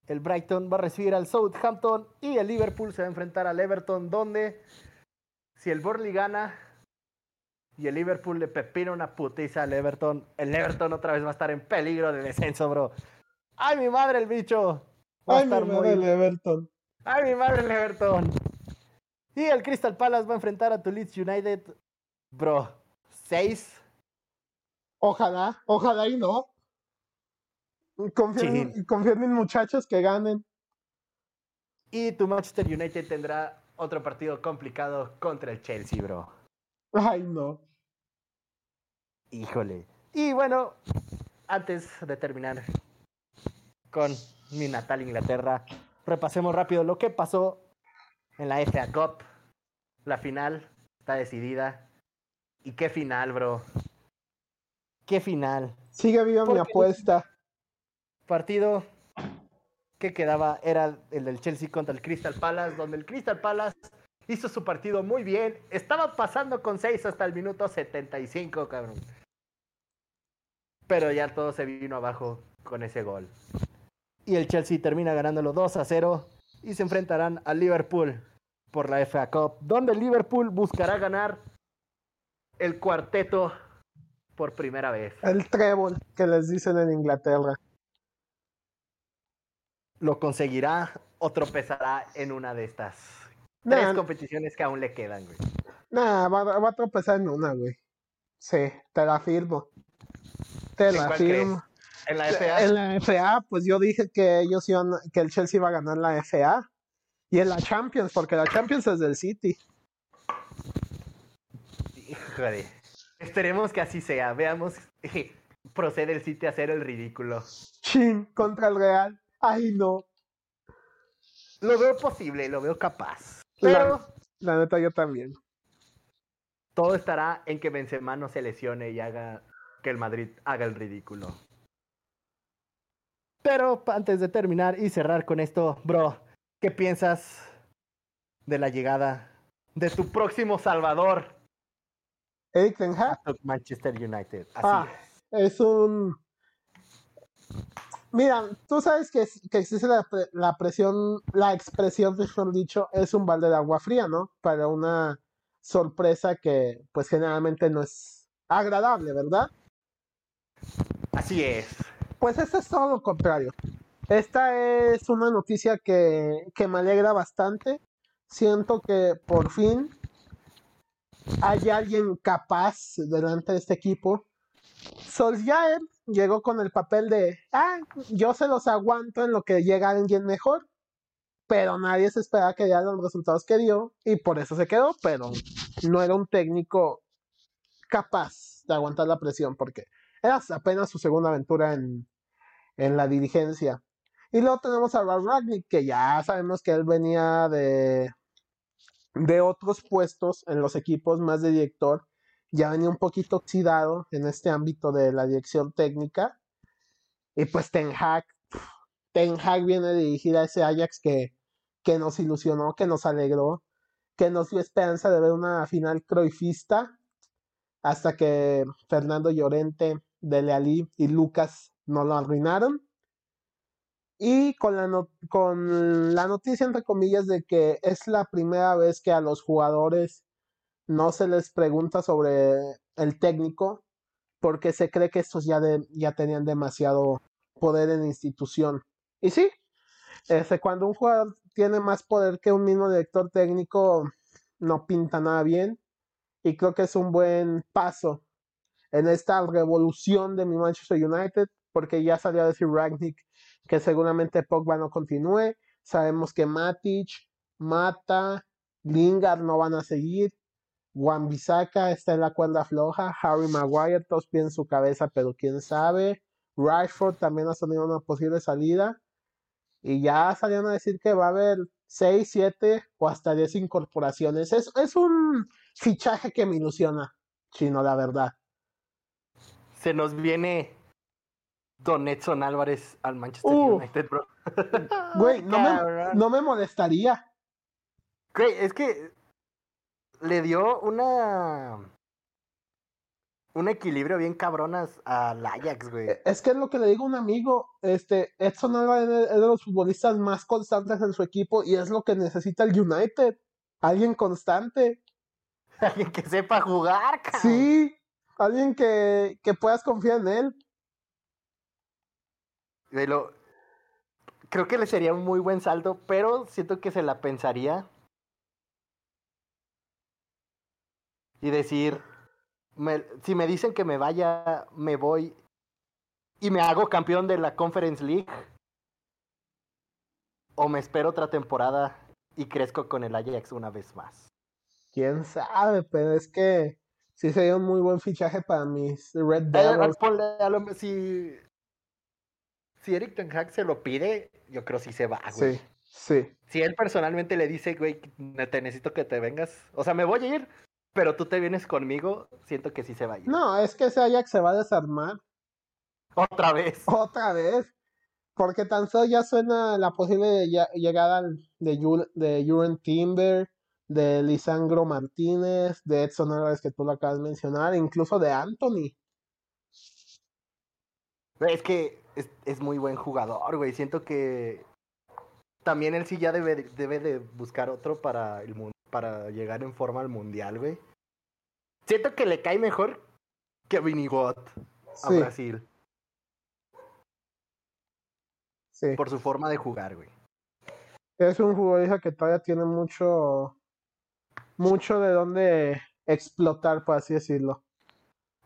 El Brighton va a recibir al Southampton. Y el Liverpool se va a enfrentar al Everton, donde si el Burnley gana y el Liverpool le pepina una putiza al Everton, el Everton otra vez va a estar en peligro de descenso, bro. ¡Ay, mi madre el bicho! Va a Ay, mi estar madre, el. Everton. ¡Ay, mi madre el Everton! Y el Crystal Palace va a enfrentar a tu Leeds United. Bro, ¿seis? Ojalá, ojalá y no. Confíen en muchachos que ganen. Y tu Manchester United tendrá otro partido complicado contra el Chelsea, bro. Ay, no. Híjole. Y bueno, antes de terminar con mi natal Inglaterra, repasemos rápido lo que pasó en la FA Cup. La final está decidida. ¿Y qué final, bro? ¿Qué final? Sigue viva mi apuesta. Partido que quedaba era el del Chelsea contra el Crystal Palace, donde el Crystal Palace hizo su partido muy bien. Estaba pasando con 6 hasta el minuto 75, cabrón. Pero ya todo se vino abajo con ese gol. Y el Chelsea termina ganándolo 2 a 0 y se enfrentarán al Liverpool por la FA Cup, donde el Liverpool buscará ganar el cuarteto por primera vez. El trébol que les dicen en Inglaterra. ¿Lo conseguirá o tropezará en una de estas tres competiciones que aún le quedan, güey? Nah, va, a tropezar en una, güey. Sí, te la firmo. Te la firmo. ¿En la FA? En la FA, pues yo dije que ellos iban, que el Chelsea iba a ganar la FA. Y en la Champions, porque la Champions es del City. Híjole. Esperemos que así sea. Veamos. Procede el City a hacer el ridículo. Chin, contra el Real. Ay, no. Lo veo posible, lo veo capaz. Pero. La, neta, yo también. Todo estará en que Benzema no se lesione y haga que el Madrid haga el ridículo. Pero antes de terminar y cerrar con esto, bro, ¿qué piensas de la llegada de tu próximo Salvador? Eric Ten. Manchester United. Así ah, es. un Mira, tú sabes que, que existe la, presión, la expresión, mejor dicho, es un balde de agua fría, ¿no? Para una sorpresa que, pues, generalmente no es agradable, ¿verdad? Así es. Pues esto es todo lo contrario. Esta es una noticia que, que me alegra bastante. Siento que por fin hay alguien capaz delante de este equipo. Solskjaer llegó con el papel de, ah, yo se los aguanto en lo que llega alguien mejor, pero nadie se esperaba que diera los resultados que dio y por eso se quedó, pero no era un técnico capaz de aguantar la presión porque era apenas su segunda aventura en, en la dirigencia. Y luego tenemos a Ralf Ragnick, que ya sabemos que él venía de, de otros puestos en los equipos más de director ya venía un poquito oxidado en este ámbito de la dirección técnica. Y pues Ten Hag, Ten Hag viene a dirigir a ese Ajax que, que nos ilusionó, que nos alegró, que nos dio esperanza de ver una final croifista, hasta que Fernando Llorente, Dele Ali y Lucas no lo arruinaron. Y con la, con la noticia, entre comillas, de que es la primera vez que a los jugadores no se les pregunta sobre el técnico porque se cree que estos ya, ya tenían demasiado poder en institución. Y sí, este, cuando un jugador tiene más poder que un mismo director técnico, no pinta nada bien. Y creo que es un buen paso en esta revolución de mi Manchester United, porque ya salió a decir Ragnick que seguramente Pogba no continúe. Sabemos que Matic, Mata, Lingard no van a seguir. Juan Bisaca está en la cuerda floja. Harry Maguire, todos en su cabeza, pero quién sabe. Rashford también ha salido una posible salida. Y ya salieron a decir que va a haber 6, 7 o hasta 10 incorporaciones. Es, es un fichaje que me ilusiona, chino, la verdad. Se nos viene Don Edson Álvarez al Manchester United, bro. Güey, no me, no me molestaría. Güey, es que le dio una. Un equilibrio bien cabronas al Ajax, güey. E, es que es lo que le digo a un amigo. Este, Edson Álvarez es de los futbolistas más constantes en su equipo y es lo que necesita el United. Alguien constante. Alguien que sepa jugar, cabrón. Sí, alguien que, que puedas confiar en él. lo, creo que le sería un muy buen salto, pero siento que se la pensaría y decir, si me dicen que me vaya, me voy. y me hago campeón de la Conference League. O me espero otra temporada y crezco con el Ajax una vez más. Quién sabe, pero es que sí sería un muy buen fichaje para mis Red Devils. ponle si, si Eric Ten Hag se lo pide, yo creo sí se va, güey. Sí, sí. Si él personalmente le dice, güey, te necesito que te vengas. O sea, me voy a ir, pero tú te vienes conmigo, siento que sí se va a ir. No, es que ese Ajax se va a desarmar Otra vez. otra vez. Porque tan solo ya suena la posible lle- llegada de, Juren Timber, de Lisandro Martínez, de Edson Álvarez que tú lo acabas de mencionar, incluso de Anthony. Es que es, es muy buen jugador, güey. Siento que también él sí ya debe, debe de buscar otro para el mun- para llegar en forma al mundial, güey. Siento que le cae mejor que Vinigot a Sí, Brasil sí. por su forma de jugar, güey. Es un futbolista que todavía tiene mucho, mucho de dónde explotar, por así decirlo.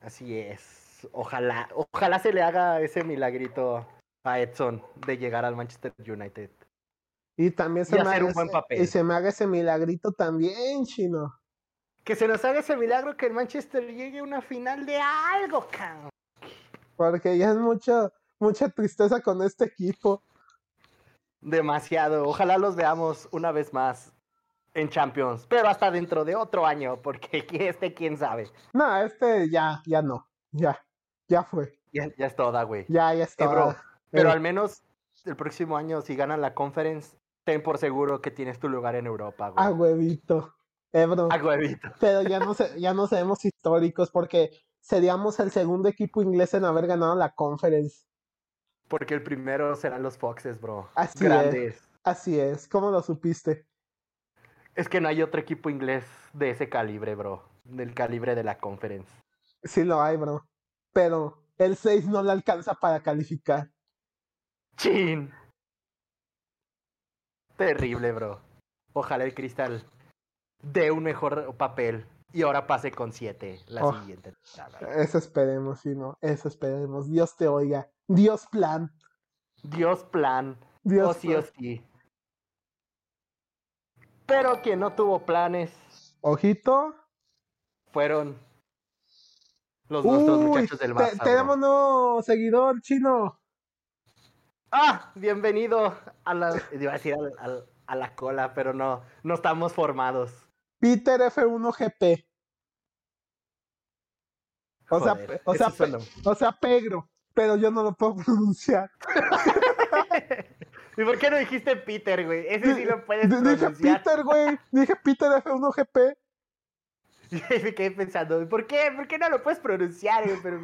Así es. Ojalá, ojalá se le haga ese milagrito a Edson de llegar al Manchester United. Y también se Y me hacer haga un buen ese- papel. y se me haga ese milagrito también, chino. Que se nos haga ese milagro que el Manchester llegue a una final de algo, cabrón. Porque ya es mucha, mucha tristeza con este equipo. Demasiado. Ojalá los veamos una vez más en Champions, pero hasta dentro de otro año, porque este quién sabe. No, este ya, ya no. Ya, ya fue. Ya, ya es toda, güey. Ya, ya está. bro, Pero Eh, al menos el próximo año, si ganan la conference, ten por seguro que tienes tu lugar en Europa, A güey. huevito. Eh, bro, A huevito. Pero ya no, se, ya no seremos históricos porque seríamos el segundo equipo inglés en haber ganado la conference. Porque el primero serán los Foxes, bro. Así es. Grandes. Así es. ¿Cómo lo supiste? Es que no hay otro equipo inglés de ese calibre, bro. Del calibre de la conference. Sí lo hay, bro. Pero el 6 no le alcanza para calificar. ¡Chin! Terrible, bro. Ojalá el Cristal dé un mejor papel y ahora pase con 7 la Oh. siguiente. temporada. Eso esperemos, sí, no. Eso esperemos. Dios te oiga. Dios plan. Dios plan. Dios o sí o plan. sí. Pero quien no tuvo planes Ojito. fueron los nuestros Uy, muchachos del Barça. tenemos nuevo seguidor chino. ¡Ah! Bienvenido a la. Iba a decir a la cola, pero no. No estamos formados. Peter F1 GP. O sea, Joder, o sea, suena- o sea, Pedro. Pero yo no lo puedo pronunciar. ¿Y por qué no dijiste Peter, güey? Ese sí lo puedes D- Dije pronunciar. Peter, güey. Dije Peter F1 GP. Y me quedé pensando, ¿por qué? ¿Por qué no lo puedes pronunciar, güey? Pero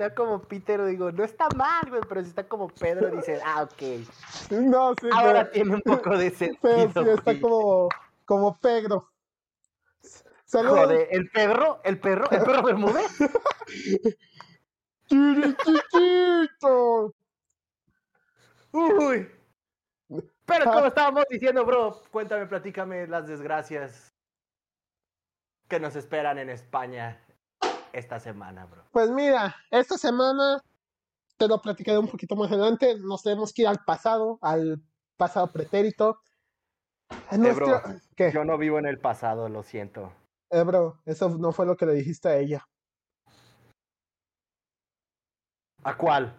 está como Peter, digo, no está mal, güey. Pero si está como Pedro, dices, ah, ok. No, sí, Ahora pero, tiene un poco de pero sentido, sí está güey. como, como Pedro. Saludos. Joder, ¿el perro? ¿El perro? ¿El perro Bermúdez? Chirichichito. Uy. Pero Ah. como estábamos diciendo, bro, cuéntame, platícame las desgracias que nos esperan en España esta semana, bro. Pues mira, esta semana te lo platicaré un poquito más adelante. Nos tenemos que ir al pasado, al pasado pretérito. Nuestro- bro, ¿Qué? Yo no vivo en el pasado, lo siento. Eh, bro, eso no fue lo que le dijiste a ella. ¿A cuál?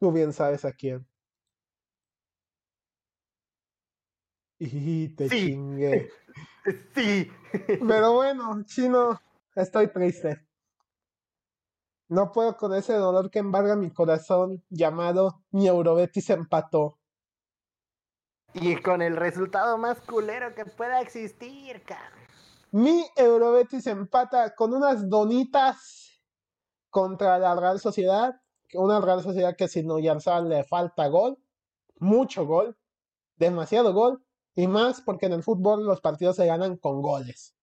Tú bien sabes a quién. Y te Sí. chingué. Sí. Pero bueno, chino, estoy triste. No puedo con ese dolor que embarga mi corazón llamado mi Eurobetis empató. Y con el resultado más culero que pueda existir, cabrón. Mi Eurobetis empata con unas donitas contra la Real Sociedad. Una Real Sociedad que sin Oyarzabal le falta gol. Mucho gol. Demasiado gol. Y más porque en el fútbol los partidos se ganan con goles.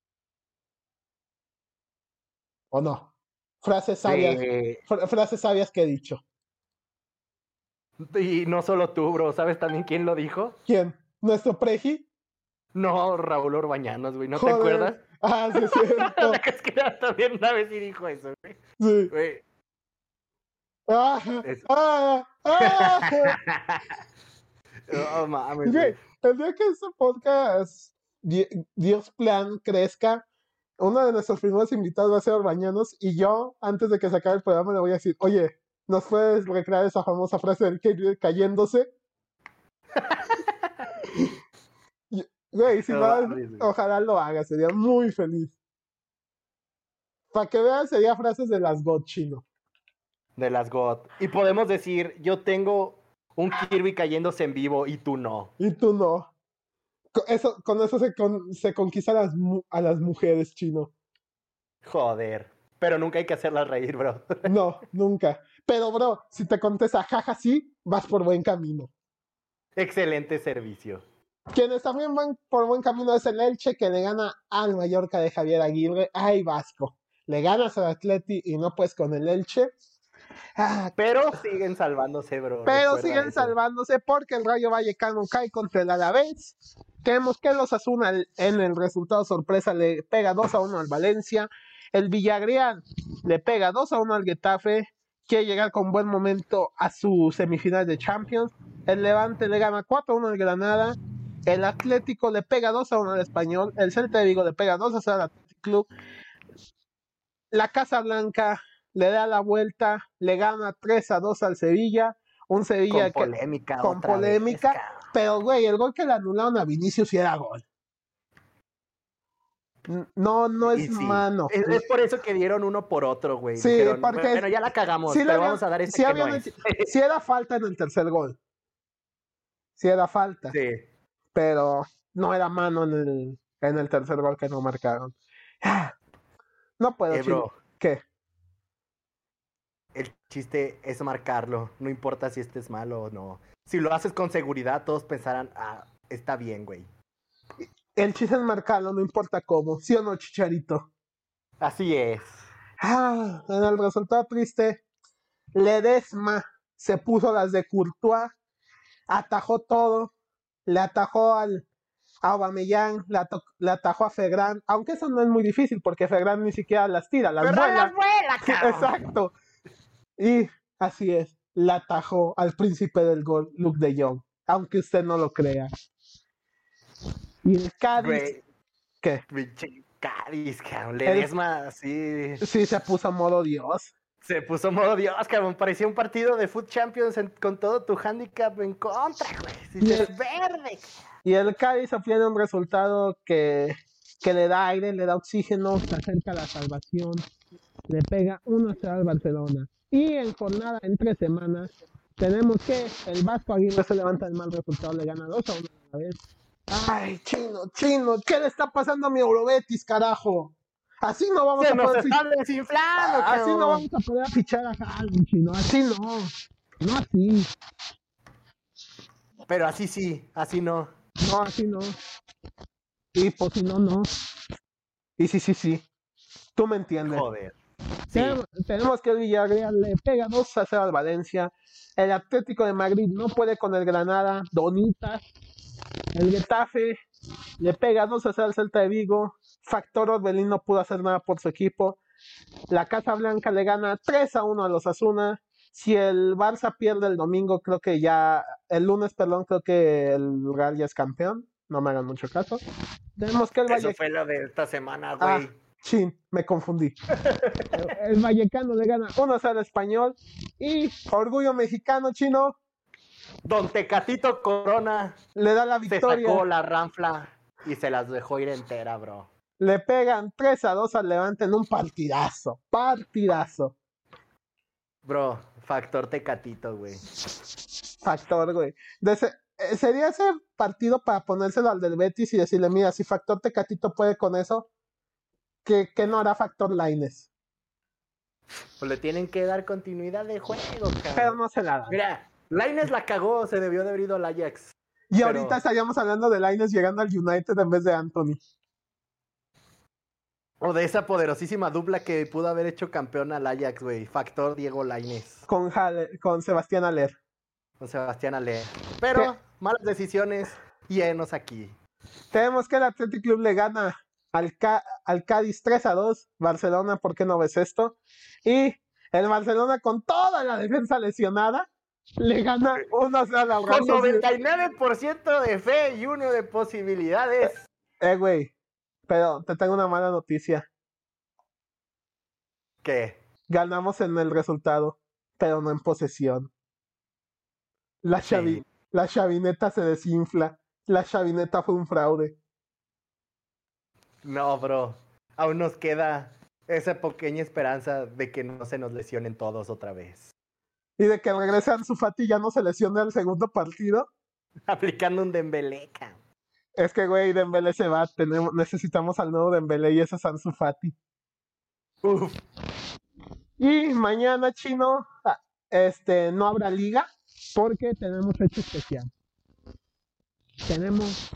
¿O no? Frases sabias, Eh, fra- frases sabias que he dicho. y no solo tú, bro. ¿Sabes también quién lo dijo? ¿Quién? ¿Nuestro Preji? No, Raúl Orbañanos, güey. ¿No Joder. te acuerdas? Ah, sí, es cierto. Es que también una vez sí dijo eso, güey. Sí. Güey. Ah, Es- ah, ah. Oh, mames, Güey, el día que este podcast Di- Dios Plan crezca, uno de nuestros primeros invitados va a ser Orbañanos y yo, antes de que se acabe el programa, le voy a decir, oye, ¿nos puedes recrear esa famosa frase del que cayéndose? Güey, si güey. ojalá lo haga, sería muy feliz. Para que vean, sería frases de las God chino. De las God. Y podemos decir, yo tengo un Kirby cayéndose en vivo y tú no. Y tú no. Con eso, con eso se, con- se conquista a las, a las mujeres chino. Joder. Pero nunca hay que hacerlas reír, bro. No, nunca. Pero, bro, si te contesta jaja sí, vas por buen camino. Excelente servicio. Quienes también van por buen camino es el Elche, que le gana al Mallorca de Javier Aguirre. Ay, Vasco. Le ganas al Atleti y no pues con el Elche. Ah, Pero siguen salvándose, bro. pero siguen eso. salvándose porque el Rayo Vallecano cae contra el Alavés. Tenemos que los Asuna en el resultado sorpresa le pega 2 a 1 al Valencia. El Villarreal le pega 2 a 1 al Getafe. Quiere llegar con buen momento a su semifinal de Champions. El Levante le gana 4 a 1 al Granada. El Atlético le pega 2 a 1 al Español. El Celta de Vigo le pega 2 a 0 al Club. La Casa Blanca le da la vuelta, le gana 3 a 2 al Sevilla. Un Sevilla Con que, polémica. con vez, polémica. pero, güey, el gol que le anularon a Vinicius sí era gol. No, no es sí, mano. Es, es por eso que dieron uno por otro, güey. Sí, Dijeron, porque bueno, ya la cagamos, sí pero vamos a dar este sí que no es. sí era falta en el tercer gol. Sí era falta, Sí. pero no era mano en el, en el tercer gol que no marcaron. No puedo, Eh, bro, ¿Qué? Chiste es marcarlo. No importa si este es malo o no. Si lo haces con seguridad, todos pensarán, ah, está bien, güey. El chiste es marcarlo, no importa cómo. ¿Sí o no, Chicharito? Así es. Ah, en el resultado triste, Ledesma se puso las de Courtois, atajó todo, le atajó al a Aubameyang, le, ato- le atajó a Fegrán, aunque eso no es muy difícil porque Fegrán ni siquiera las tira, las vuela. Sí, Exacto. Y así es, le atajó al príncipe del gol, Luke de Jong, aunque usted no lo crea. Y el Cádiz, ¿qué? pinche Cádiz, cabrón. Ledesma, sí. Sí, se puso a modo Dios. Se puso modo Dios, cabrón. Parecía un partido de Food Champions en- con todo tu handicap en contra, güey. Si Y el- verde. Y el Cádiz obtiene un resultado que, que le da aire, le da oxígeno, se acerca a la salvación, le pega 1 0 al Barcelona. Y en jornada, en tres semanas, tenemos que el Vasco Aguirre se levanta el mal resultado, le gana 2 a 1 a la vez. Ay, chino, chino, ¿qué le está pasando a mi Eurobetis, carajo? Así no vamos Se a nos poder está desinflando, Así no vamos a poder fichar a Haaland, chino, así no. No así, Pero así sí, así no. no así no. Y pues si no, no. Y sí, sí, sí. Tú me entiendes. Joder. Sí. Tenemos, que el Villarreal le pega 2 a 0 al Valencia. El Atlético de Madrid no puede con el Granada. Donitas. El Getafe le pega 2 a 0 al Celta de Vigo. Factor Orbelín no pudo hacer nada por su equipo. La Casa Blanca le gana 3 a 1 a los Asuna. Si el Barça pierde el domingo, creo que ya. El lunes, perdón, creo que el Real ya es campeón. No me hagan mucho caso. Tenemos que el Eso Valle. fue lo de esta semana, Ah, güey. Chin, me confundí. El, Vallecano le gana 1-0 al español. Y Orgullo Mexicano Chino Don Tecatito Corona le da la se victoria. sacó la ranfla y se las dejó ir entera, bro. Le pegan 3 a 2 al Levante en un partidazo. Partidazo. Bro, factor Tecatito, güey. Factor, güey. De ese- eh, sería ese partido para ponérselo al del Betis y decirle, mira, si Factor Tecatito puede con eso, que no hará Factor Laines. Pues le tienen que dar continuidad de juego, Pero cabrón. no se la dan. Mira, Laines la cagó, se debió de haber ido al Ajax. Y pero- ahorita estaríamos hablando de Laines llegando al United en vez de Anthony. O de esa poderosísima dupla que pudo haber hecho campeón al Ajax, güey. Factor Diego Laines Con, con Sebastián Aller. con Sebastián Ale. Pero ¿Qué? malas decisiones y enos aquí. Tenemos que el Athletic Club le gana al, Cádiz 3 a 2. Barcelona, ¿por qué no ves esto? Y El Barcelona con toda la defensa lesionada le gana 1-0 al Real Con Sociedad. 99% de fe y uno de posibilidades. Eh, güey, pero te tengo una mala noticia. ¿Qué? Ganamos en el resultado, pero no en posesión. La, chavi- Sí. la chavineta se desinfla. La chavineta fue un fraude. No, bro. Aún nos queda esa pequeña esperanza de que no se nos lesionen todos otra vez. Y de que regrese Ansu Fati y ya no se lesione el segundo partido. Aplicando un Dembélé, cabrón. Es que, güey, Dembélé se va. Tenemos, necesitamos al nuevo Dembélé y ese es Ansu Fati. Uf. Y mañana, chino, ah, este, no habrá liga porque tenemos fecha especial. Tenemos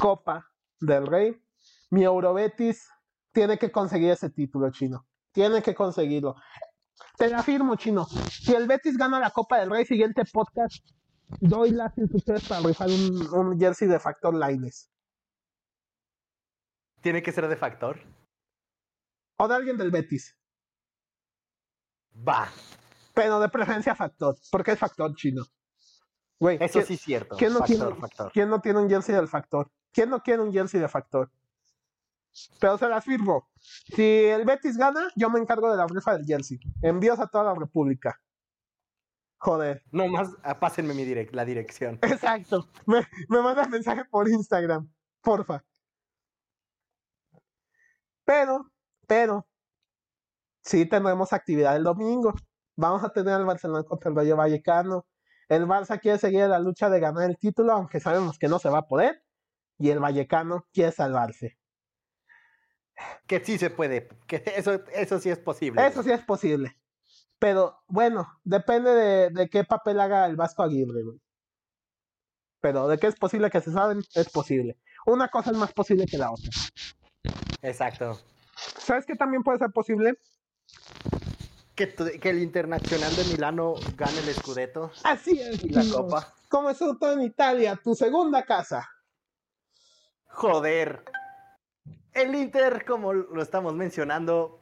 Copa del Rey. Mi Eurobetis tiene que conseguir ese título, chino. Tiene que conseguirlo. Te la afirmo, chino. Si el Betis gana la Copa del Rey, siguiente podcast, doy las instrucciones para rifar un, un jersey de Factor Lines. Tiene que ser de factor. O de alguien del Betis. Va. Pero de preferencia Factor. Porque es Factor chino. Güey, Eso ¿quién- sí es cierto. ¿quién no, factor, tiene, factor. ¿Quién no tiene un jersey del Factor? ¿Quién no quiere un jersey de Factor? Pero se las firmo. Si el Betis gana, yo me encargo de la rifa del jersey. Envíos a toda la República. Joder. No más, ah, pásenme mi la dirección. Exacto. Me, me mandas mensaje por Instagram. Porfa. Pero, pero, sí tendremos actividad el domingo. Vamos a tener al Barcelona contra el Rayo Vallecano. El Barça quiere seguir en la lucha de ganar el título, aunque sabemos que no se va a poder. Y el Vallecano quiere salvarse. Que sí se puede. Que eso, eso sí es posible. Eso sí es posible. Pero bueno, depende de, de qué papel haga el Vasco Aguirre, güey. Pero de que es posible que se saben, es posible. Una cosa es más posible que la otra. Exacto. ¿Sabes qué también puede ser posible? Que, que el Internacional de Milano gane el Scudetto Así es. y la. Copa. Como es todo en Italia, tu segunda casa. Joder. El Inter, como lo estamos mencionando,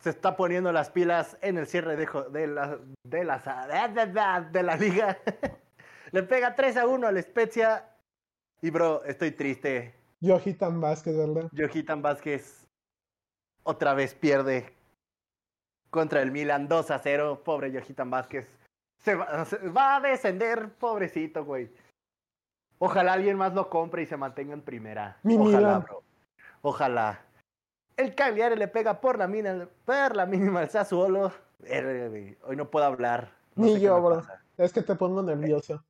se está poniendo las pilas en el cierre de, la, de, la, de la liga. Le pega 3 a 1 al Spezia. Y bro, estoy triste. Johitan Vázquez, ¿verdad? Johitan Vázquez otra vez pierde contra el Milan 2 a 0. Pobre Johitan Vázquez. Se va, se va a descender, pobrecito, güey. Ojalá alguien más lo compre y se mantenga en primera. Mi Ojalá, Milan. bro. Ojalá. El Cagliari le pega por la, mina, por la mínima al Sassuolo. Güey, Hoy no puedo hablar. No Ni yo, bro. pasa. Es que te pongo nervioso.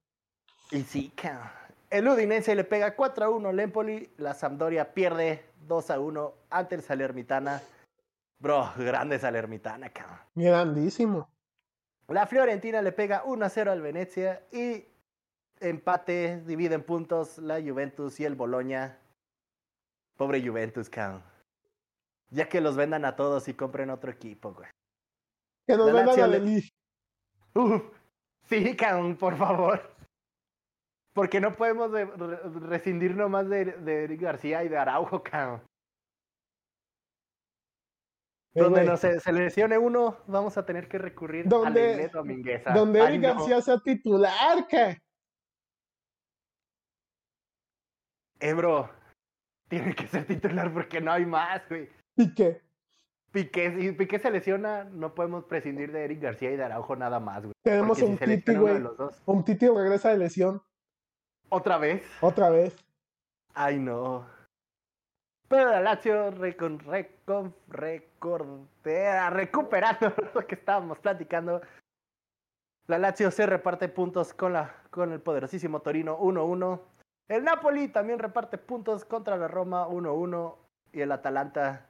Y sí, ca- el Udinese le pega 4 a 1 al Empoli. La Sampdoria pierde 2 a 1 ante el Salernitana. Bro, grande Salernitana, cabrón. Grandísimo. La Fiorentina le pega 1 a 0 al Venecia. Y empate, dividen puntos la Juventus y el Boloña. Pobre Juventus, cabrón. Ya que los vendan a todos y compren otro equipo, güey. Que nos La vendan a le-. Uf, sí, cabrón, por favor. Porque no podemos de- re- rescindir nomás de, de Eric García y de Araujo, cabrón. Eh, Donde no se, se lesione uno, vamos a tener que recurrir a Donde- Inés Domingueza. Donde Eric no. García sea titular, ¿qué? Eh, bro, tiene que ser titular porque no hay más, güey. ¿Y qué? Piqué, si Piqué se lesiona, no podemos prescindir de Eric García y de Araujo nada más, güey. Tenemos si un se Titi, güey. Un Titi regresa de lesión. ¿Otra vez? Otra vez. Ay, no. Pero la Lazio recon, recon, recordea, recuperando lo que estábamos platicando. La Lazio se reparte puntos con, la, con el poderosísimo Torino 1-1. El Napoli también reparte puntos contra la Roma 1-1. Y el Atalanta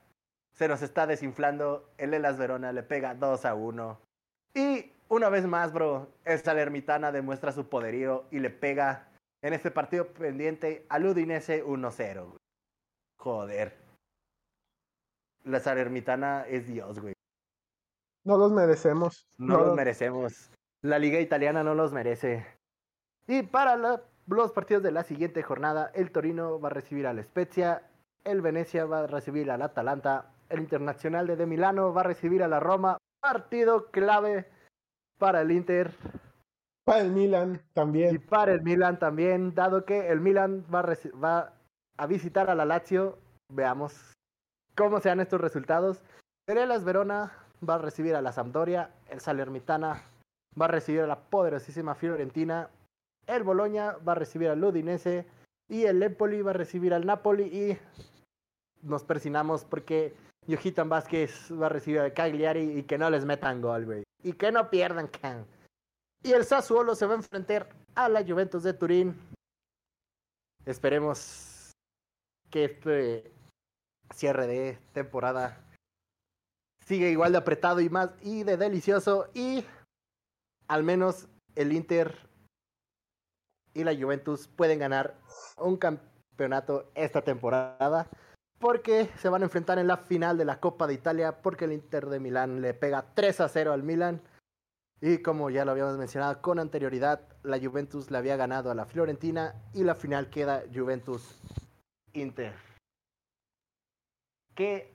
se nos está desinflando. El Elas Verona le pega 2-1. Y una vez más, bro, esta Lermitana demuestra su poderío y le pega en este partido pendiente al Udinese 1-0. güey. Joder. La Salernitana es Dios, güey. No los merecemos. No, los los- merecemos. La liga italiana no los merece. Y para la- los partidos de la siguiente jornada, el Torino va a recibir al Spezia, el Venecia va a recibir al Atalanta, el Internacional de, de Milano va a recibir a la Roma, Partido clave para el Inter Para el Milan y también. para el Milan también, dado que el Milan va a, reci- va a visitar a la Lazio. Veamos cómo sean estos resultados. El Hellas Verona va a recibir a la Sampdoria, el Salernitana va a recibir a la poderosísima Fiorentina, el Bologna va a recibir al Udinese y el Empoli va a recibir al Napoli y nos persinamos porque Yojitan Vázquez va a recibir al Cagliari y que no les metan gol, güey. Y que no pierdan, can. Y el Sassuolo se va a enfrentar a la Juventus de Turín. Esperemos que este cierre de temporada siga igual de apretado y más y de delicioso y al menos el Inter y la Juventus pueden ganar un campeonato esta temporada porque se van a enfrentar en la final de la Copa de Italia porque el Inter de Milán le pega 3 a 0 al Milan y como ya lo habíamos mencionado con anterioridad, la Juventus le había ganado a la Fiorentina y la final queda Juventus-Inter. Que,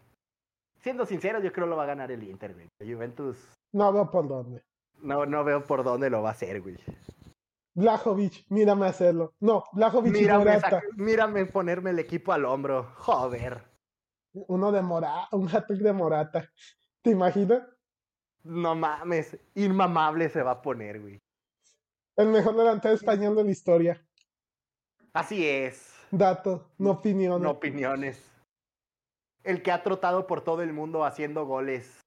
siendo sincero, yo creo lo va a ganar el Inter, güey. La Juventus, No veo por dónde. no, no veo por dónde lo va a hacer, güey. Blajovic, mírame hacerlo. No, Blajovic Mírame, mírame ponerme el equipo al hombro. Joder. Uno de Morata, un hat-trick de Morata. ¿Te imaginas? No mames. Inmamable se va a poner, güey. El mejor delantero español de la historia. Así es. Dato, no opinión. No opiniones. El que ha trotado por todo el mundo haciendo goles.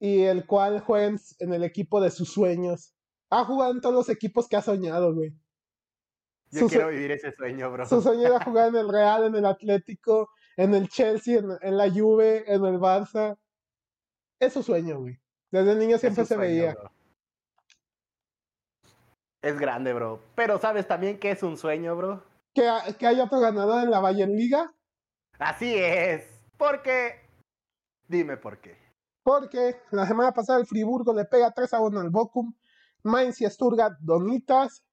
Y el cual juega en el equipo de sus sueños. Ha jugado en todos los equipos que ha soñado, güey. Yo Su quiero vivir ese sueño, bro. Su sueño era jugar en el Real, en el Atlético, en el Chelsea, en, en la Juve, en el Barça. Es su sueño, güey. Desde niño siempre se sueño, veía. bro. Es grande, bro. Pero ¿sabes también que es un sueño, bro? Que, que haya otro ganador en la Bayern Liga, Así es. Porque... Dime por qué. porque la semana pasada el Friburgo le pega 3 a 1 al Bochum, Mainz y Stuttgart donitas,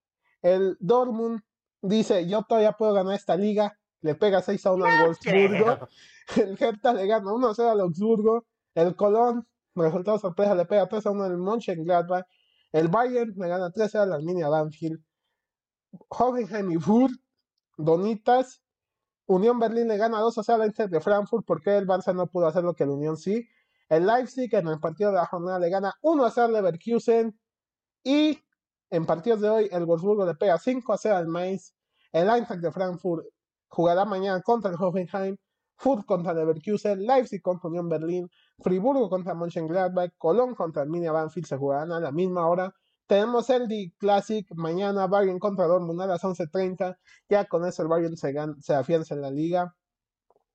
el Dortmund dice yo todavía puedo ganar esta liga, le pega 6 a 1 al Wolfsburgo, el Hertha le gana 1 a 0 al Augsburgo, el Colón, resultado sorpresa, le pega 3 a 1 al Mönchengladbach, el Bayern le gana 3 a 0 al Arminia Banfield, Hoffenheim y Furt, Donitas, Unión Berlín le gana 2 a 0 al Inter de Frankfurt porque el Barça no pudo hacer lo que el Unión sí. El Leipzig en el partido de la jornada le gana 1 a 0 al Leverkusen. Y en partidos de hoy el Wolfsburgo le pega 5 a 0 al Mainz. El Eintracht de Frankfurt jugará mañana contra el Hoffenheim. Furt contra Leverkusen, Leipzig contra Unión Berlín, Friburgo contra Mönchengladbach, Colón contra Arminia Banfield se jugarán a la misma hora. Tenemos el D Classic mañana, Bayern contra Dortmund a las 11.30. Ya con eso el Bayern se afianza en la liga.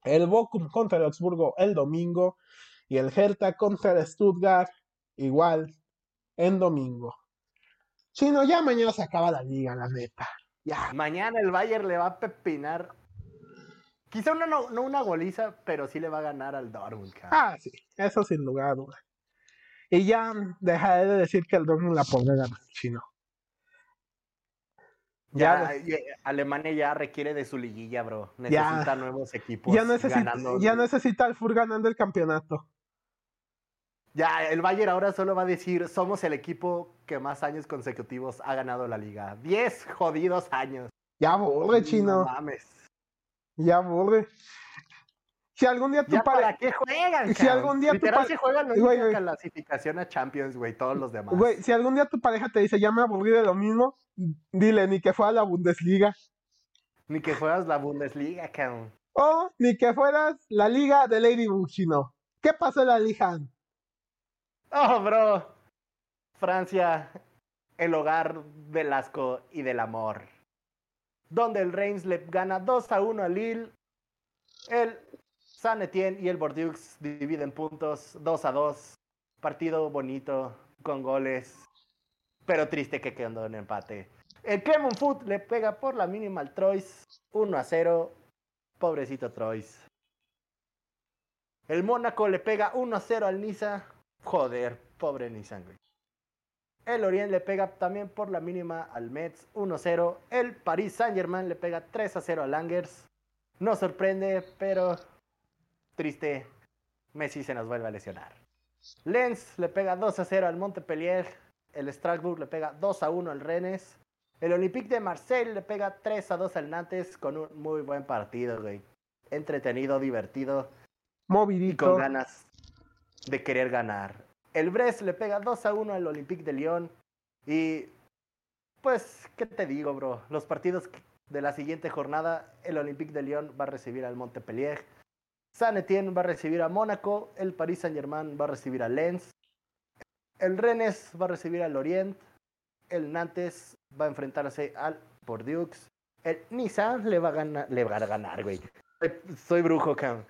El Bochum contra el Augsburgo el domingo. Y el Hertha contra el Stuttgart igual en domingo. Chino, ya mañana se acaba la liga, la neta. Ya. Mañana el Bayern le va a pepinar. Quizá una, no, no una goliza, pero sí le va a ganar al Dortmund. cabrón. Ah, sí, eso sin lugar a. Y ya dejaré de decir que el Dortmund la podrá ganar, chino. Ya, Alemania ya requiere de su liguilla, bro. Ya. Necesita nuevos equipos. ya, necesita, ganando. ya necesita el Fur ganando el campeonato. Ya, el Bayern ahora solo va a decir, somos el equipo que más años consecutivos ha ganado la liga. Diez jodidos años. Ya aburre, chino. No mames. Ya aburre. Si algún día tu ¿Ya para qué juegan, Si algún día tu Literal pa- se juegan la Güey, güey. clasificación a Champions, güey, todos los demás. Güey, si algún día tu pareja te dice ya me aburrí de lo mismo, dile ni que fuera la Bundesliga. Ni que juegas la Bundesliga, cabrón. O ni que fueras la liga de Ladybug, chino. ¿Qué pasó en la liga? Oh, bro. Francia, el hogar del asco y del amor. Donde el Reims le gana 2 a 1 al Lille. El San Etienne y el Bordeaux dividen puntos 2 a 2. Partido bonito, con goles. Pero triste que quedó en empate. El Clermont Foot le pega por la mínima al Troyes 1 a 0. Pobrecito Troyes. El Mónaco le pega 1 a 0 al Niza. Joder, pobre Nissan, güey. El Orient le pega también por la mínima al Metz 1-0. El Paris Saint-Germain le pega 3-0 al Langers. No sorprende, pero triste. Messi se nos vuelve a lesionar. Lens le pega 2 a 0 al Montpellier. El Strasbourg le pega 2 a 1 al Rennes. El Olympique de Marseille le pega 3 a 2 al Nantes con un muy buen partido, güey. Entretenido, divertido y Movidito. con ganas de querer ganar. El Brest le pega 2 a 1 al Olympique de Lyon. Y pues, ¿qué te digo, bro? Los partidos de la siguiente jornada, el Olympique de Lyon va a recibir al Montpellier. Saint Etienne va a recibir a Mónaco. El Paris Saint Germain va a recibir a Lens. El Rennes va a recibir al Lorient. El Nantes va a enfrentarse al Bordeaux. El Niza le va a ganar, le va a ganar, güey. Soy- brujo, cabrón.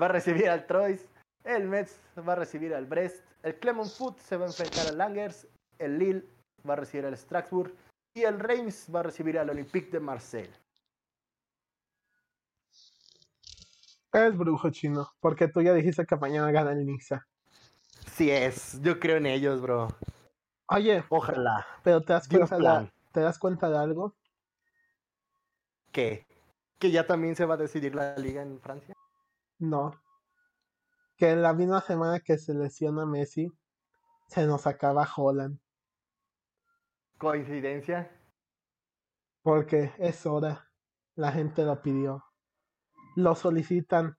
Va a recibir al Troyes. El Metz va a recibir al Brest. El Clermont Foot se va a enfrentar al Langers. El Lille va a recibir al Strasbourg. Y el Reims va a recibir al Olympique de Marseille. Es brujo chino, porque tú ya dijiste que mañana gana el Niza. Sí es, yo creo en ellos, bro. Oye, Ojalá. pero te das cuenta, de-. ¿te das cuenta de algo? ¿Qué? ¿Que ya también se va a decidir la liga en Francia? No. Que en la misma semana que se lesiona Messi, se nos acaba Holland. ¿Coincidencia? Porque es hora. La gente lo pidió. Lo solicitan.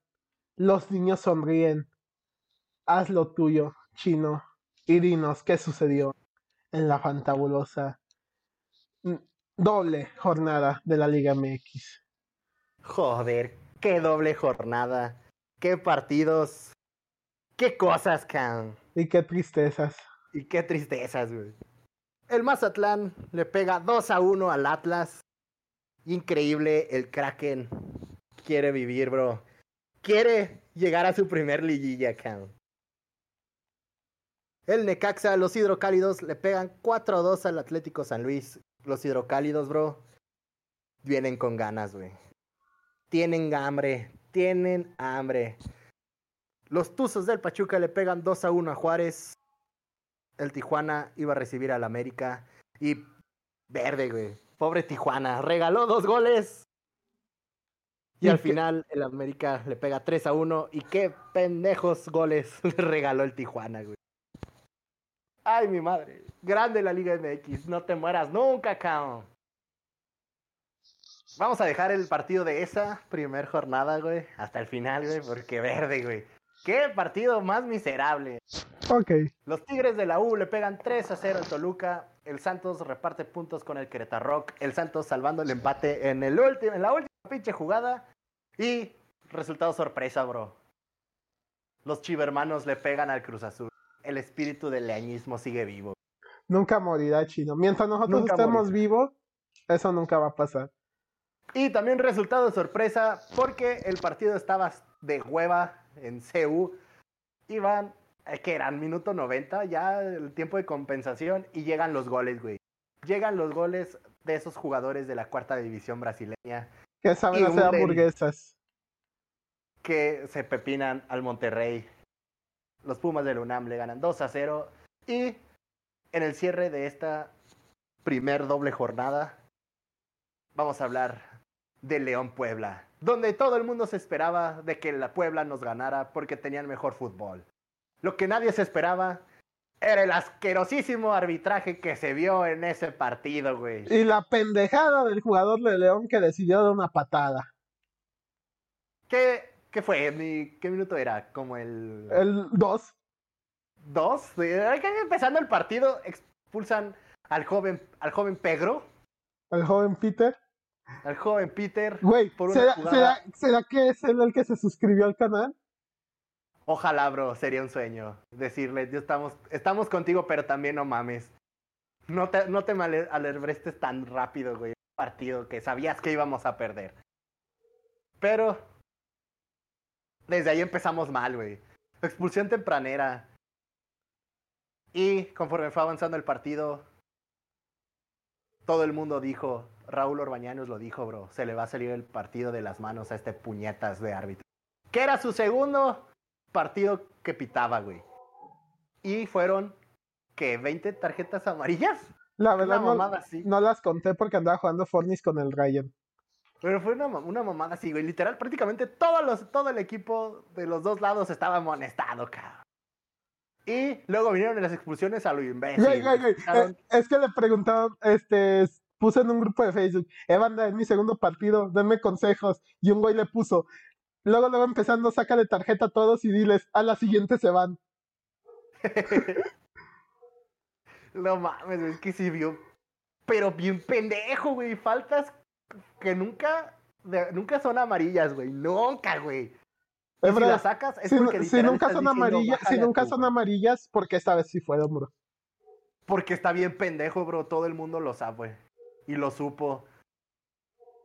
Los niños sonríen. Haz lo tuyo, chino. Y dinos qué sucedió en la fantabulosa mm, doble jornada de la Liga MX. Joder, qué doble jornada. Qué partidos. Qué cosas, can. Y qué tristezas. Y qué tristezas, güey. El Mazatlán le pega 2 a 1 al Atlas. Increíble, el Kraken quiere vivir, bro. Quiere llegar a su primer liguilla, can. El Necaxa, los hidrocálidos le pegan 4 a 2 al Atlético San Luis. Los hidrocálidos, bro, vienen con ganas, güey. Tienen hambre, tienen hambre. Los Tuzos del Pachuca le pegan 2 a 1 a Juárez. El Tijuana iba a recibir al América. Y verde, güey. Pobre Tijuana. Regaló dos goles. Y ¿Y al final el América le pega 3 a 1. Y qué pendejos goles le regaló el Tijuana, güey. Ay, mi madre. Grande la Liga MX. No te mueras nunca, cabrón. Vamos a dejar el partido de esa primer jornada, güey. Hasta el final, güey. Porque verde, güey. Qué partido más miserable. Ok. Los Tigres de la U le pegan 3 a 0 al Toluca. El Santos reparte puntos con el Querétaro. El Santos salvando el empate en, el en la última pinche jugada. Y resultado sorpresa, bro. Los chivermanos le pegan al Cruz Azul. El espíritu del leañismo sigue vivo. Nunca morirá chino. Mientras nosotros Nunca estemos morirá. vivos, eso nunca va a pasar. Y también resultado sorpresa porque el partido estaba de hueva en CU. Iban, eh, que eran minuto 90, ya el tiempo de compensación y llegan los goles, güey. Llegan los goles de esos jugadores de la cuarta división brasileña Que saben hacer hamburguesas. que se pepinan al Monterrey. Los Pumas del UNAM le ganan 2 a 0 y en el cierre de esta primer doble jornada vamos a hablar de León Puebla, donde todo el mundo se esperaba de que la Puebla nos ganara porque tenían mejor fútbol. Lo que nadie se esperaba era el asquerosísimo arbitraje que se vio en ese partido, güey. Y la pendejada del jugador de León que decidió dar una patada. ¿Qué, qué fue? Mi- ¿Qué minuto era? Como el... El 2. Dos, empezando el partido, expulsan al joven, al joven Pedro, El joven Peter. Al joven Peter. Güey, Por ¿será, será- será que es él el que se suscribió al canal? Ojalá, bro, sería un sueño decirle, "Yo estamos, estamos contigo, pero también no mames. No te, no te male- alebrestes tan rápido, güey. Partido que sabías que íbamos a perder. Pero desde ahí empezamos mal, güey. Expulsión tempranera. Y conforme fue avanzando el partido, todo el mundo dijo, Raúl Orbañanos lo dijo, bro, se le va a salir el partido de las manos a este puñetas de árbitro. Que era su segundo partido que pitaba, güey. Y fueron, que 20 tarjetas amarillas. La Una verdad no, mamada así. no las conté porque andaba jugando Fornis con el Ryan. Pero fue una, una mamada así, güey. Literal, prácticamente todos los, todo el equipo de los dos lados estaba amonestado, cabrón. Y luego vinieron las expulsiones a lo imbécil. Güey, güey, güey. Eh, Es que le preguntaron, este, puse en un grupo de Facebook, eh, banda, en mi segundo partido, denme consejos. Y un güey le puso, luego, luego empezando, sácale tarjeta a todos y diles, a la siguiente se van. No mames, es que sí vio. Pero bien pendejo, güey. Faltas que nunca, de- nunca son amarillas, güey. Nunca, güey. Es si verdad, las sacas es si, porque si literal nunca son amarillas, si "Bájale a nunca son güey". amarillas, porque esta vez sí fueron, bro. Porque está bien pendejo, bro. Todo el mundo lo sabe. Y lo supo.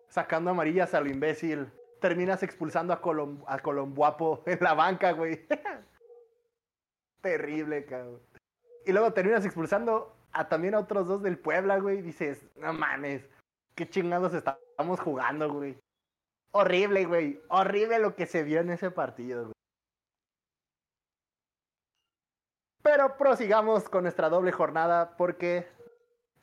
Sacando amarillas a lo imbécil. Terminas expulsando a, Colom a Colombuapo en la banca, güey. Terrible, cabrón. Y luego terminas expulsando a también a otros dos del Puebla, güey. Dices, no mames. ¿Qué chingados estamos jugando, güey? Horrible, güey. Horrible lo que se vio en ese partido, güey. Pero prosigamos con nuestra doble jornada porque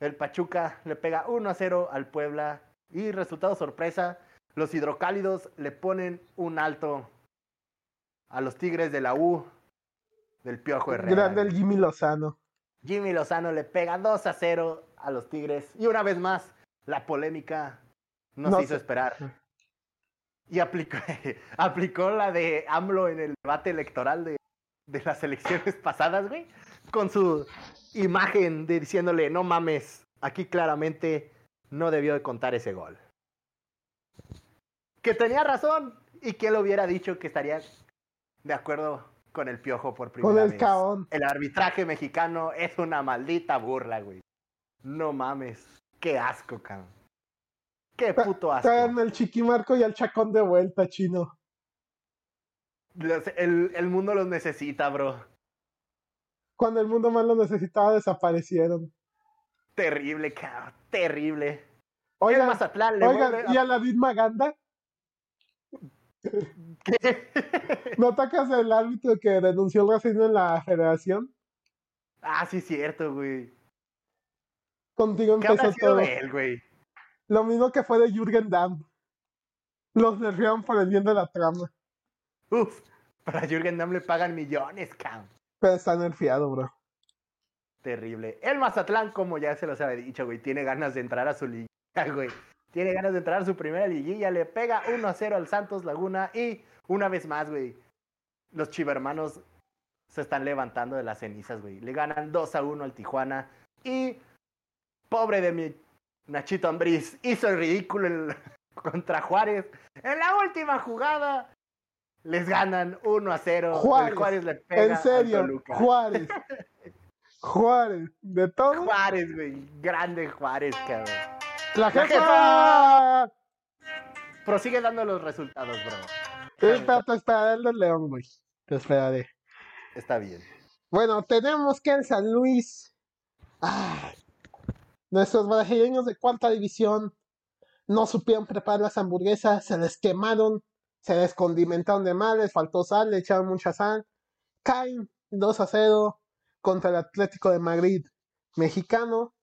el Pachuca le pega 1 a 0 al Puebla y resultado sorpresa, los hidrocálidos le ponen un alto a los Tigres de la U del Piojo Herrera. Grande el. Jimmy Lozano. Jimmy Lozano le pega 2 a 0 a los Tigres y una vez más la polémica no, No se hizo sé. esperar. Y aplicó, aplicó la de AMLO en el debate electoral de, de las elecciones pasadas, güey. Con su imagen de diciéndole, no mames, aquí claramente no debió de contar ese gol. Que tenía razón y que él hubiera dicho que estaría de acuerdo con el piojo por primera Con el vez. caón. El arbitraje mexicano es una maldita burla, güey. No mames. Qué asco, cabrón. Qué puto asco. Traen el chiquimarco y al chacón de vuelta, chino. Los- el, el mundo los necesita, bro. Cuando el mundo más lo necesitaba, desaparecieron. Terrible, cabrón. Terrible. Oigan, Mazatlán le oigan, vuelve ¿y a David Maganda? ¿Qué? ¿No atacas el árbitro que denunció el racismo en la federación? ah, sí, cierto, güey. Contigo ¿Qué habrá empezó sido todo. de él, güey? Lo mismo que fue de Jürgen Damm. Los nerfearon por el bien de la trama. Uf. Para Jürgen Damm le pagan millones, cabrón. Pero está nerfeado, bro. Terrible. El Mazatlán, como ya se los había dicho, güey, tiene ganas de entrar a su liga, güey. Tiene ganas de entrar a su primera liguilla, le pega 1 a 0 al Santos Laguna y una vez más, güey, los chivermanos se están levantando de las cenizas, güey. Le ganan 2 a 1 al Tijuana y pobre de mi Nachito Ambriz hizo el ridículo en- contra Juárez. En la última jugada les ganan 1 a 0. Juárez, el Juárez le pega En serio. Juárez. Juárez. De todo. Juárez, güey. Grande Juárez, cabrón. ¡La La jefa! Prosigue dando los resultados, bro. Espera, te esperaré el León, güey. Te esperaré. Está bien. Bueno, tenemos que en San Luis. ah, nuestros brasileños de cuarta división no supieron preparar las hamburguesas, se les quemaron, se les condimentaron de mal, les faltó sal, le echaron mucha sal. Caen 2 a 0 contra el Atlético de Madrid mexicano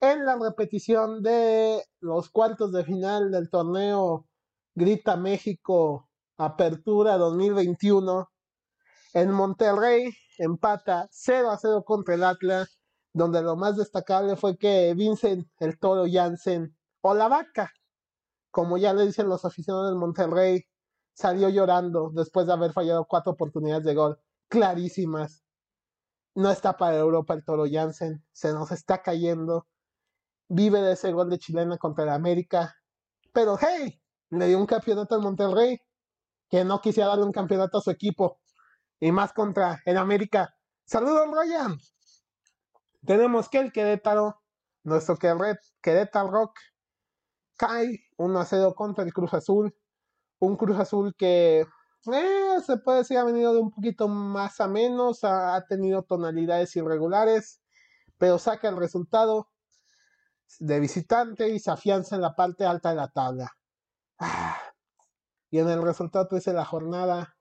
en la repetición de los cuartos de final del torneo Grita México Apertura 2021. En Monterrey empata 0 a 0 contra el Atlas, donde lo más destacable fue que Vincent el Toro Jansen o la vaca, como ya le dicen los aficionados del Monterrey, salió llorando después de haber fallado cuatro oportunidades de gol clarísimas. No está para Europa el Toro Jansen, se nos está cayendo. Vive de ese gol de chilena contra el América. Pero hey, le dio un campeonato al Monterrey, que no quisiera darle un campeonato a su equipo. Y más contra el América. Saludos, Ryan. Tenemos que el Querétaro, nuestro Queré- Querétaro Rock, cae 1 a 0 contra el Cruz Azul. Un Cruz Azul que eh, se puede decir ha venido de un poquito más a menos, ha, tenido tonalidades irregulares, pero saca el resultado de visitante y se afianza en la parte alta de la tabla. Ah, Y en el resultado 13 de la jornada,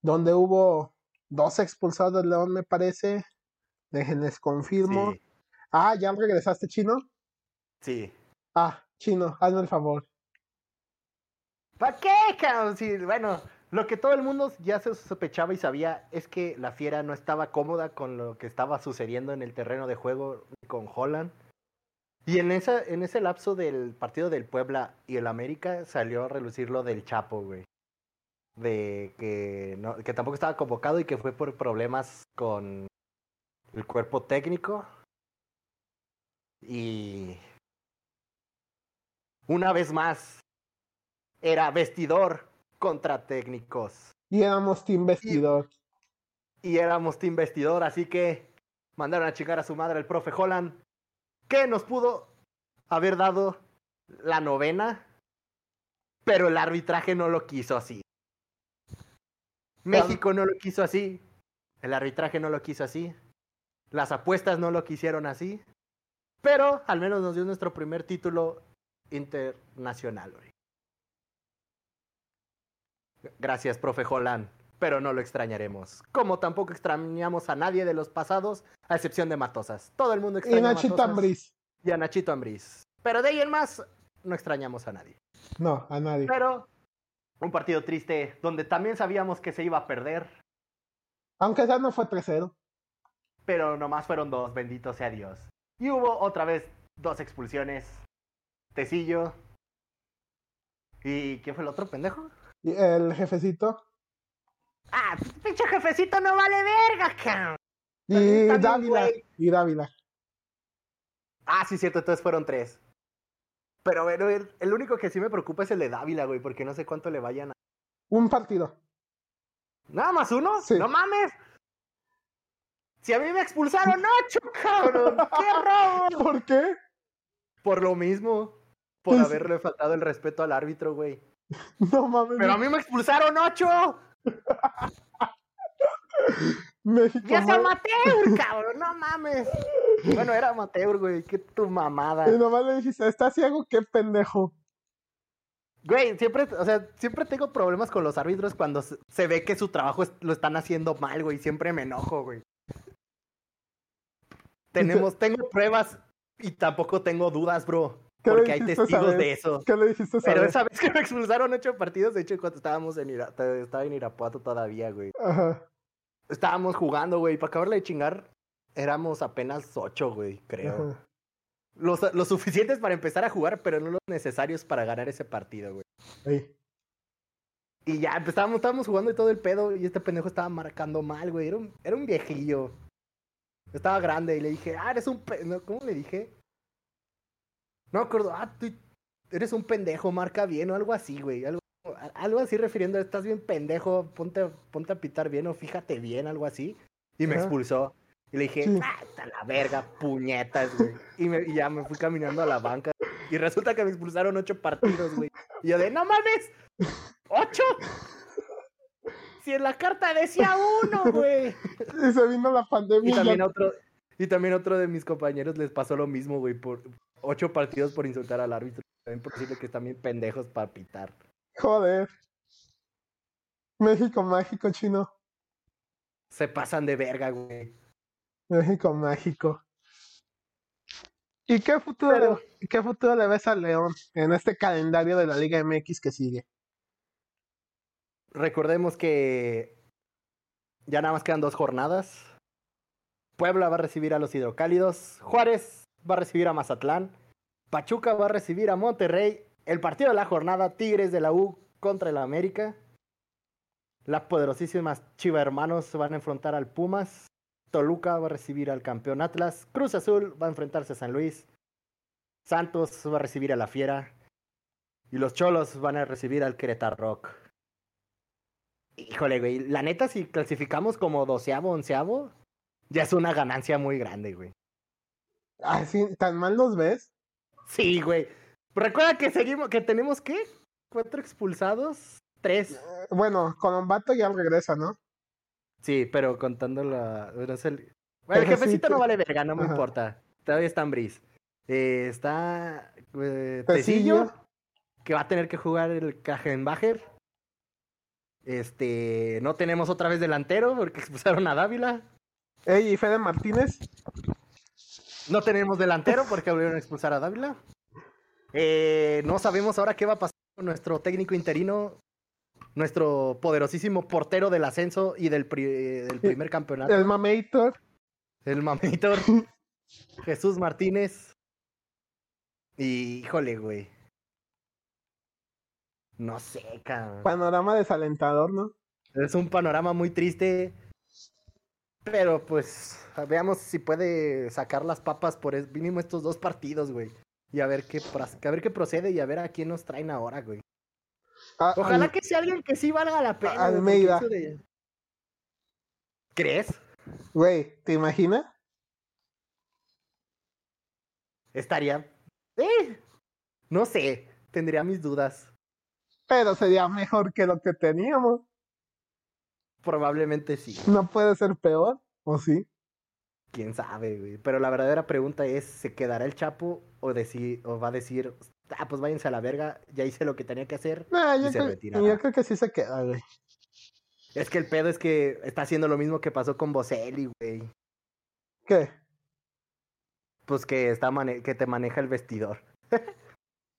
donde hubo dos expulsados del León, me parece. Déjenles confirmo. Sí. Ah, ¿ya regresaste, Chino? Sí. Ah, Chino, hazme el favor. ¿Para qué, cabrón? Sí, bueno, Lo que todo el mundo ya se sospechaba y sabía es que la Fiera no estaba cómoda con lo que estaba sucediendo en el terreno de juego con Holland. Y en, esa, en ese lapso del partido del Puebla y el América salió a relucir lo del Chapo, güey. De que, no, que tampoco estaba convocado y que fue por problemas con el cuerpo técnico. Y una vez más, era vestidor contra técnicos. Y éramos team vestidor. Y, y éramos team vestidor, así que mandaron a chingar a su madre el profe Holland, que nos pudo haber dado la novena, pero el arbitraje no lo quiso así. México no lo quiso así, el arbitraje no lo quiso así, las apuestas no lo quisieron así, pero al menos nos dio nuestro primer título internacional. Gracias, profe Holland, pero no lo extrañaremos. Como tampoco extrañamos a nadie de los pasados, a excepción de Matosas. Todo el mundo Y extraña a Nachito Ambriz. y a Nachito Ambriz. Pero de ahí en más, no extrañamos a nadie. No, a nadie. Pero un partido triste, donde también sabíamos que se iba a perder, Aunque ya no fue 3-0. Pero nomás fueron dos, bendito sea Dios. Y hubo otra vez dos expulsiones. Tecillo. ¿Y quién fue el otro pendejo? Y el jefecito. Ah, pinche jefecito no vale verga, cabrón. Y Dávila. Y Dávila. Ah, sí, cierto, entonces fueron tres. Pero bueno, el, el único que sí me preocupa es el de Dávila, güey, porque no sé cuánto le vayan a... Un partido. ¿Nada más uno? Sí. ¡No mames! Si a mí me expulsaron ocho, cabrón. ¡Qué robo! ¿Por qué? Por lo mismo. Por Pues- haberle faltado el respeto al árbitro, güey. No mames. Pero a mí me expulsaron ocho. México. ¡Ya es ma- amateur, cabrón! ¡No mames! Bueno, era amateur, güey. ¡Qué tu mamada! Y nomás le dijiste, ¿está ciego? ¡Qué pendejo! Güey, siempre, o sea, siempre tengo problemas con los árbitros cuando se, se ve que su trabajo es- lo están haciendo mal, güey. Siempre me enojo, güey. Tenemos, tengo pruebas y tampoco tengo dudas, bro. ¿Qué le Porque hay testigos de eso. ¿Qué le dijiste esa Pero esa vez que me expulsaron ocho partidos, de hecho, cuando estábamos en Ira- estaba en Irapuato todavía, güey. Ajá. Estábamos jugando, güey. Para acabarle de chingar, éramos apenas ocho, güey, creo. Ajá. Los, los suficientes para empezar a jugar, pero no los necesarios para ganar ese partido, güey. Ey. Y ya, pues, estábamos, estábamos jugando y todo el pedo, y este pendejo estaba marcando mal, güey. Era un, era un viejillo. Estaba grande, y le dije, ah, eres un pendejo. ¿Cómo le dije? No me acuerdo, ah, tú eres un pendejo, marca bien, o algo así, güey. Algo, algo así refiriendo, estás bien pendejo, ponte, ponte a pitar bien, o fíjate bien, algo así. Y me Ajá. expulsó. Y le dije, ah, la verga, puñetas, güey. Y, me- y ya me fui caminando a la banca. Y resulta que me expulsaron ocho partidos, güey. Y yo de, no mames, ¿ocho? Si en la carta decía uno, güey. Y se vino la pandemia. Y y también ya- otro, y también otro de mis compañeros les pasó lo mismo, güey, por ocho partidos por insultar al árbitro. También por decirle que están bien pendejos para pitar. Joder. México mágico, chino. Se pasan de verga, güey. México mágico. ¿Y qué futuro, Pero- le, qué futuro le ves al León en este calendario de la Liga MX que sigue? Recordemos que ya nada más quedan dos jornadas. Puebla va a recibir a los hidrocálidos. Juárez va a recibir a Mazatlán. Pachuca va a recibir a Monterrey. El partido de la jornada, Tigres de la U contra el América. Las poderosísimas Chiva Hermanos van a enfrentar al Pumas. Toluca va a recibir al campeón Atlas. Cruz Azul va a enfrentarse a San Luis. Santos va a recibir a la Fiera. Y los Cholos van a recibir al Querétaro Rock. Híjole, güey. La neta, si clasificamos como doceavo, onceavo, ya es una ganancia muy grande, güey. Ay, sí, ¿Tan mal los ves? Sí, güey. Recuerda que seguimos, que tenemos, ¿qué? ¿Cuatro expulsados? Tres. Eh, Bueno, Colombato ya regresa, ¿no? Sí, pero contando la... bueno, el... Bueno, el Pero sí, jefecito no vale verga, no me Ajá. importa. Todavía está en Bris. Eh, está... eh, Tecillo. Que va a tener que jugar el Kajenbacher. Este... No tenemos otra vez delantero porque expulsaron a Dávila. Ey, ¿y Fede Martínez? No tenemos delantero porque volvieron a expulsar a Dávila. Eh, no sabemos ahora qué va a pasar con nuestro técnico interino. nuestro poderosísimo portero del ascenso y del, pri- del primer campeonato, El Mamator. el mamitor Jesús Martínez. Y híjole, güey. No sé, cabrón. Panorama desalentador, ¿no? Es un panorama muy triste. Pero pues veamos si puede sacar las papas por es- mínimo estos dos partidos, güey. Y a ver qué a ver qué procede y a ver a quién nos traen ahora, güey. Ah, Ojalá al- que sea alguien que sí valga la pena. porque Almeida. de- ¿Crees? Güey, ¿te imaginas? Estaría. Eh, no sé. Tendría mis dudas. Pero sería mejor que lo que teníamos. Probablemente sí. No puede ser peor, ¿o sí? Quién sabe, güey. Pero la verdadera pregunta es: ¿se quedará el Chapo o, va a decir, ah, pues váyanse a la verga, ya hice lo que tenía que hacer? Nah, Y yo, se creo, yo creo que sí se queda, güey. Es que el pedo es que está haciendo lo mismo que pasó con Boselli, güey. ¿Qué? Pues que, está que te maneja el vestidor.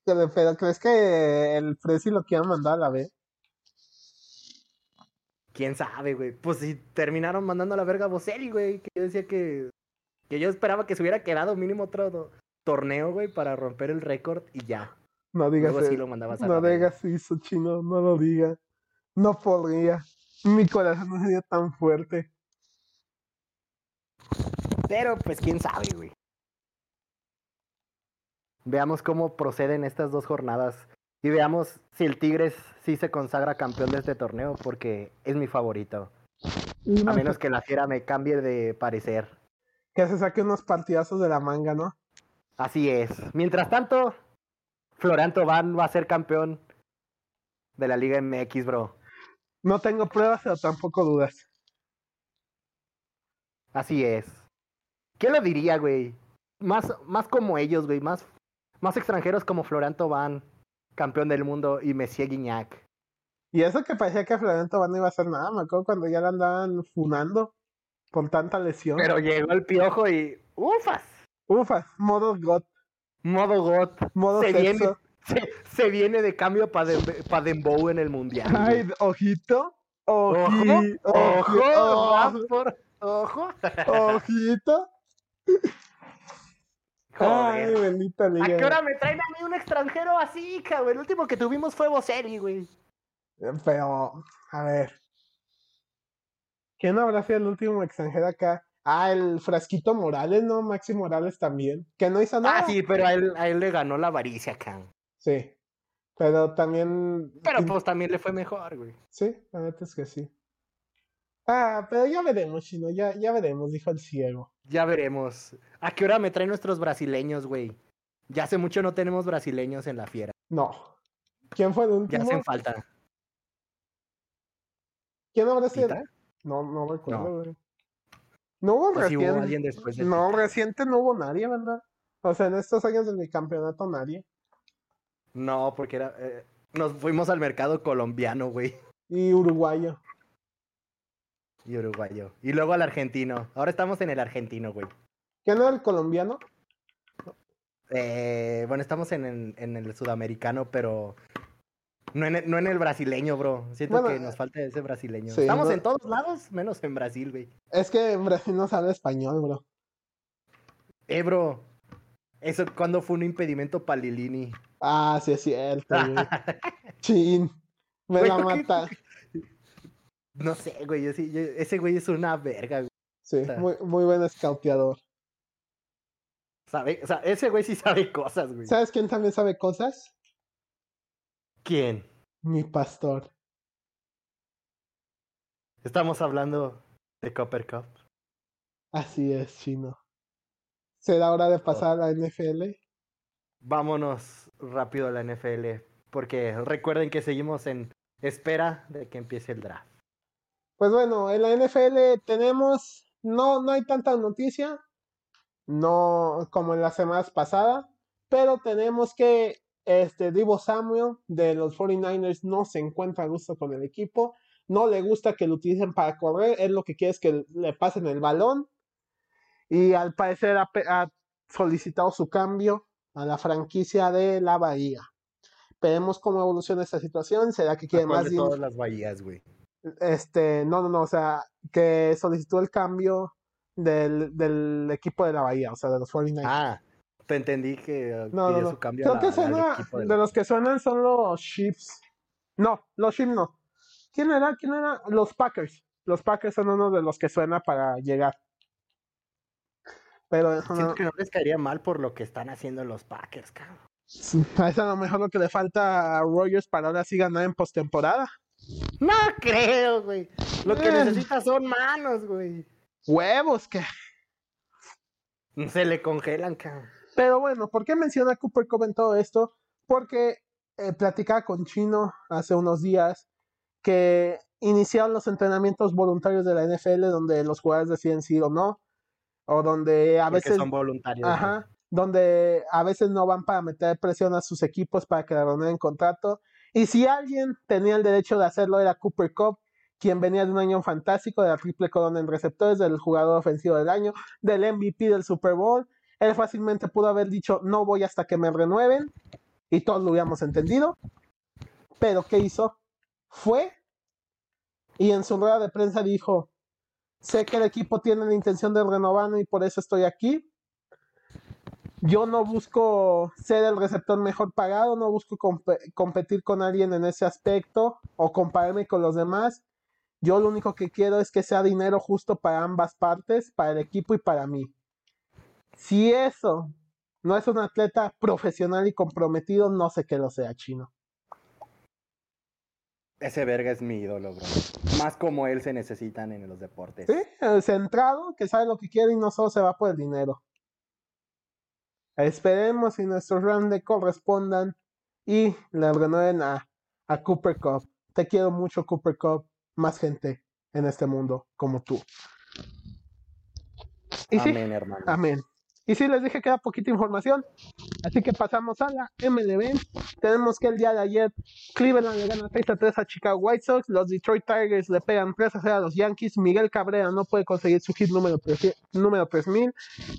Pero, pero ¿crees que el Fresi lo quiera mandar a la B? ¿Quién sabe, güey? Pues si terminaron mandando a la verga a Boselli, güey. Que yo decía que. Que yo esperaba que se hubiera quedado mínimo otro torneo, güey, para romper el récord y ya. No digas Luego sí eso. lo mandabas a No la digas eso, chino, no lo digas. No podría. Mi corazón no sería tan fuerte. Pero pues quién sabe, güey. Veamos cómo proceden estas dos jornadas. Y veamos si el Tigres sí se consagra campeón de este torneo, porque es mi favorito. Y A no, menos que la fiera me cambie de parecer. Que se saque unos partidazos de la manga, ¿no? Así es. Mientras tanto, Florian Tobán va a ser campeón de la Liga MX, bro. No tengo pruebas, pero tampoco dudas. Así es. ¿Quién lo diría, güey? Más, más como ellos, güey. Más, más extranjeros como Florian Tobán, campeón del mundo, y Messier Guignac. Y eso que parecía que Florian Tobán no iba a hacer nada, me acuerdo cuando ya la andaban funando por tanta lesión. Pero llegó el piojo y. ¡Ufas! Ufa, modo God, Modo GOT. modo Se viene, se, se viene de cambio para Dembow en el mundial. Ay, ojito, Ojo, ojo, vas por- ojo. ojito. Ay, bendita ¿A liga. qué hora me traen a mí un extranjero así, cabrón? El último que tuvimos fue Boselli, güey. Pero, a ver. ¿Quién habrá sido el último extranjero acá? Ah, el Frasquito Morales, ¿no? Maxi Morales también. Que no hizo nada. Ah, sí, pero a él, a él le ganó la avaricia, can. Sí. Pero también. Pero pues también le fue mejor, güey. Sí, la neta es que sí. Ah, pero ya veremos, Chino. Ya, ya veremos, dijo el ciego. Ya veremos. ¿A qué hora me traen nuestros brasileños, güey? Ya hace mucho no tenemos brasileños en la fiera. No. ¿Quién fue el Ya último? hacen falta. ¿Quién habrá sido? No, no recuerdo, No. güey. No hubo Pues hubo reciente. alguien después de No, reciente no hubo nadie, ¿verdad? O sea, en estos años de mi campeonato nadie. No, porque era. eh, nos fuimos al mercado colombiano, güey. Y uruguayo. Y uruguayo. Y luego al argentino. Ahora estamos en el argentino, güey. ¿Quién era el colombiano? Eh, bueno, estamos en el, en el sudamericano, pero no en el, no en el brasileño, bro. Siento Bueno, que nos falta ese brasileño. sí, estamos no- en todos lados, menos en Brasil, güey. Es que en Brasil no sabe español, bro. Eh, bro. Eso cuando fue un impedimento para Lilini. Ah, sí es cierto, güey. Chin. Me Güey, la ¿por qué? No sé, güey. yo sí- yo- ese güey es una verga, güey. Sí, muy, muy buen escauteador. ¿Sabe? O sea, ese güey sí sabe cosas, güey. ¿Sabes quién también sabe cosas? ¿Quién? Mi pastor. Estamos hablando de Copper Cup. Así es, chino. ¿Será hora de pasar a la NFL? Vámonos rápido a la NFL. Porque recuerden que seguimos en espera de que empiece el draft. Pues bueno, en la NFL tenemos, no, no hay tanta noticia, no como en las semanas pasadas, pero tenemos que este Divo Samuel de los 49ers no se encuentra a gusto con el equipo, no le gusta que lo utilicen para correr, él lo que quiere es que le pasen el balón y al parecer ha, solicitado su cambio a la franquicia de la Bahía. Veremos cómo evoluciona esta situación. ¿Será que quiere ¿Cuál más dinero? todas las bahías, güey. Este, no, no, no, o sea, que solicitó el cambio del, del equipo de la Bahía, o sea, de los 49ers. Ah, te entendí que no, no, pidió no. su cambio Creo a que la- al suena, equipo de los que suenan son los Chiefs. No, los Chiefs no. ¿Quién era? ¿Quién era? Los Packers. Los Packers son uno de los que suena para llegar. Pero eso Siento que no les caería mal por lo que están haciendo los Packers, cabrón. es a lo mejor lo que le falta a Rogers para ahora sí ganar en postemporada. No creo, güey. Lo que Eh. necesita son manos, güey. Huevos, que. Se le congelan, cabrón. Pero bueno, ¿por qué menciona Cooper Cup en todo esto? Porque eh, platicaba con Chino hace unos días que iniciaron los entrenamientos voluntarios de la NFL donde los jugadores deciden sí o no, o donde a Porque veces, son voluntarios. ajá, donde a veces no van para meter presión a sus equipos para que le renueven contrato. Y si alguien tenía el derecho de hacerlo era Cooper Cup, quien venía de un año fantástico, de la triple corona en receptores, del jugador ofensivo del año, del MVP del Super Bowl. Él fácilmente pudo haber dicho, no voy hasta que me renueven, y todos lo hubiéramos entendido. Pero ¿qué hizo? Fue y en su rueda de prensa dijo, sé que el equipo tiene la intención de renovarme y por eso estoy aquí. Yo no busco ser el receptor mejor pagado, no busco compe- competir con alguien en ese aspecto o compararme con los demás. Yo lo único que quiero es que sea dinero justo para ambas partes, para el equipo y para mí. Si eso no es un atleta profesional y comprometido, no sé qué lo sea, chino. Ese verga es mi ídolo, bro. Más como él se necesitan en los deportes. ¿Sí? El centrado, que sabe lo que quiere y no solo se va por el dinero. Esperemos si nuestros Rams le correspondan y le renueven a, a Cooper Cup. Te quiero mucho, Cooper Cup. Más gente en este mundo como tú. Y sí, Amén, hermano. Amén. Y sí, les dije que era poquita información. Así que pasamos a la MLB. Tenemos que el día de ayer Cleveland le gana 3 a 3 a Chicago White Sox. Los Detroit Tigers le pegan 3 a 0 a los Yankees. Miguel Cabrera no puede conseguir su hit número, 300 número 3000.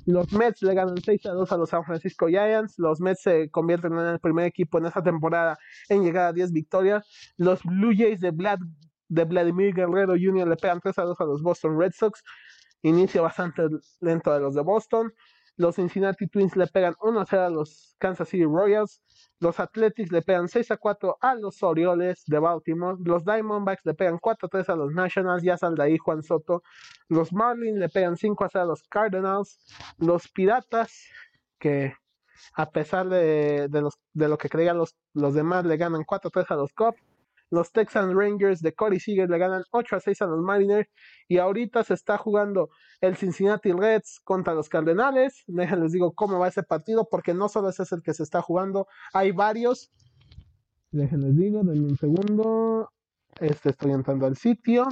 Los Mets le ganan 6 a 2 a los San Francisco Giants. Los Mets se convierten en el primer equipo en esta temporada en llegar a 10 victorias. Los Blue Jays de, Vlad, de Vladimir Guerrero Jr. le pegan 3 a 2 a los Boston Red Sox. Inicio bastante lento de los de Boston. Los Cincinnati Twins le pegan 1 a 0 a los Kansas City Royals. Los Athletics le pegan 6 a 4 a los Orioles de Baltimore. Los Diamondbacks le pegan 4 a 3 a los Nationals. Ya sal de ahí Juan Soto. Los Marlins le pegan 5 a 0 a los Cardinals. Los Piratas, que a pesar de, de los, de lo que creían los, los demás, le ganan 4 a 3 a los Cubs. Los Texas Rangers de Corey Seager le ganan 8 a 6 a los Mariners. Y ahorita se está jugando el Cincinnati Reds contra los Cardenales. Déjenles digo cómo va ese partido, porque no solo ese es el que se está jugando, hay varios. Déjenles digo, denme un segundo. Este estoy entrando al sitio.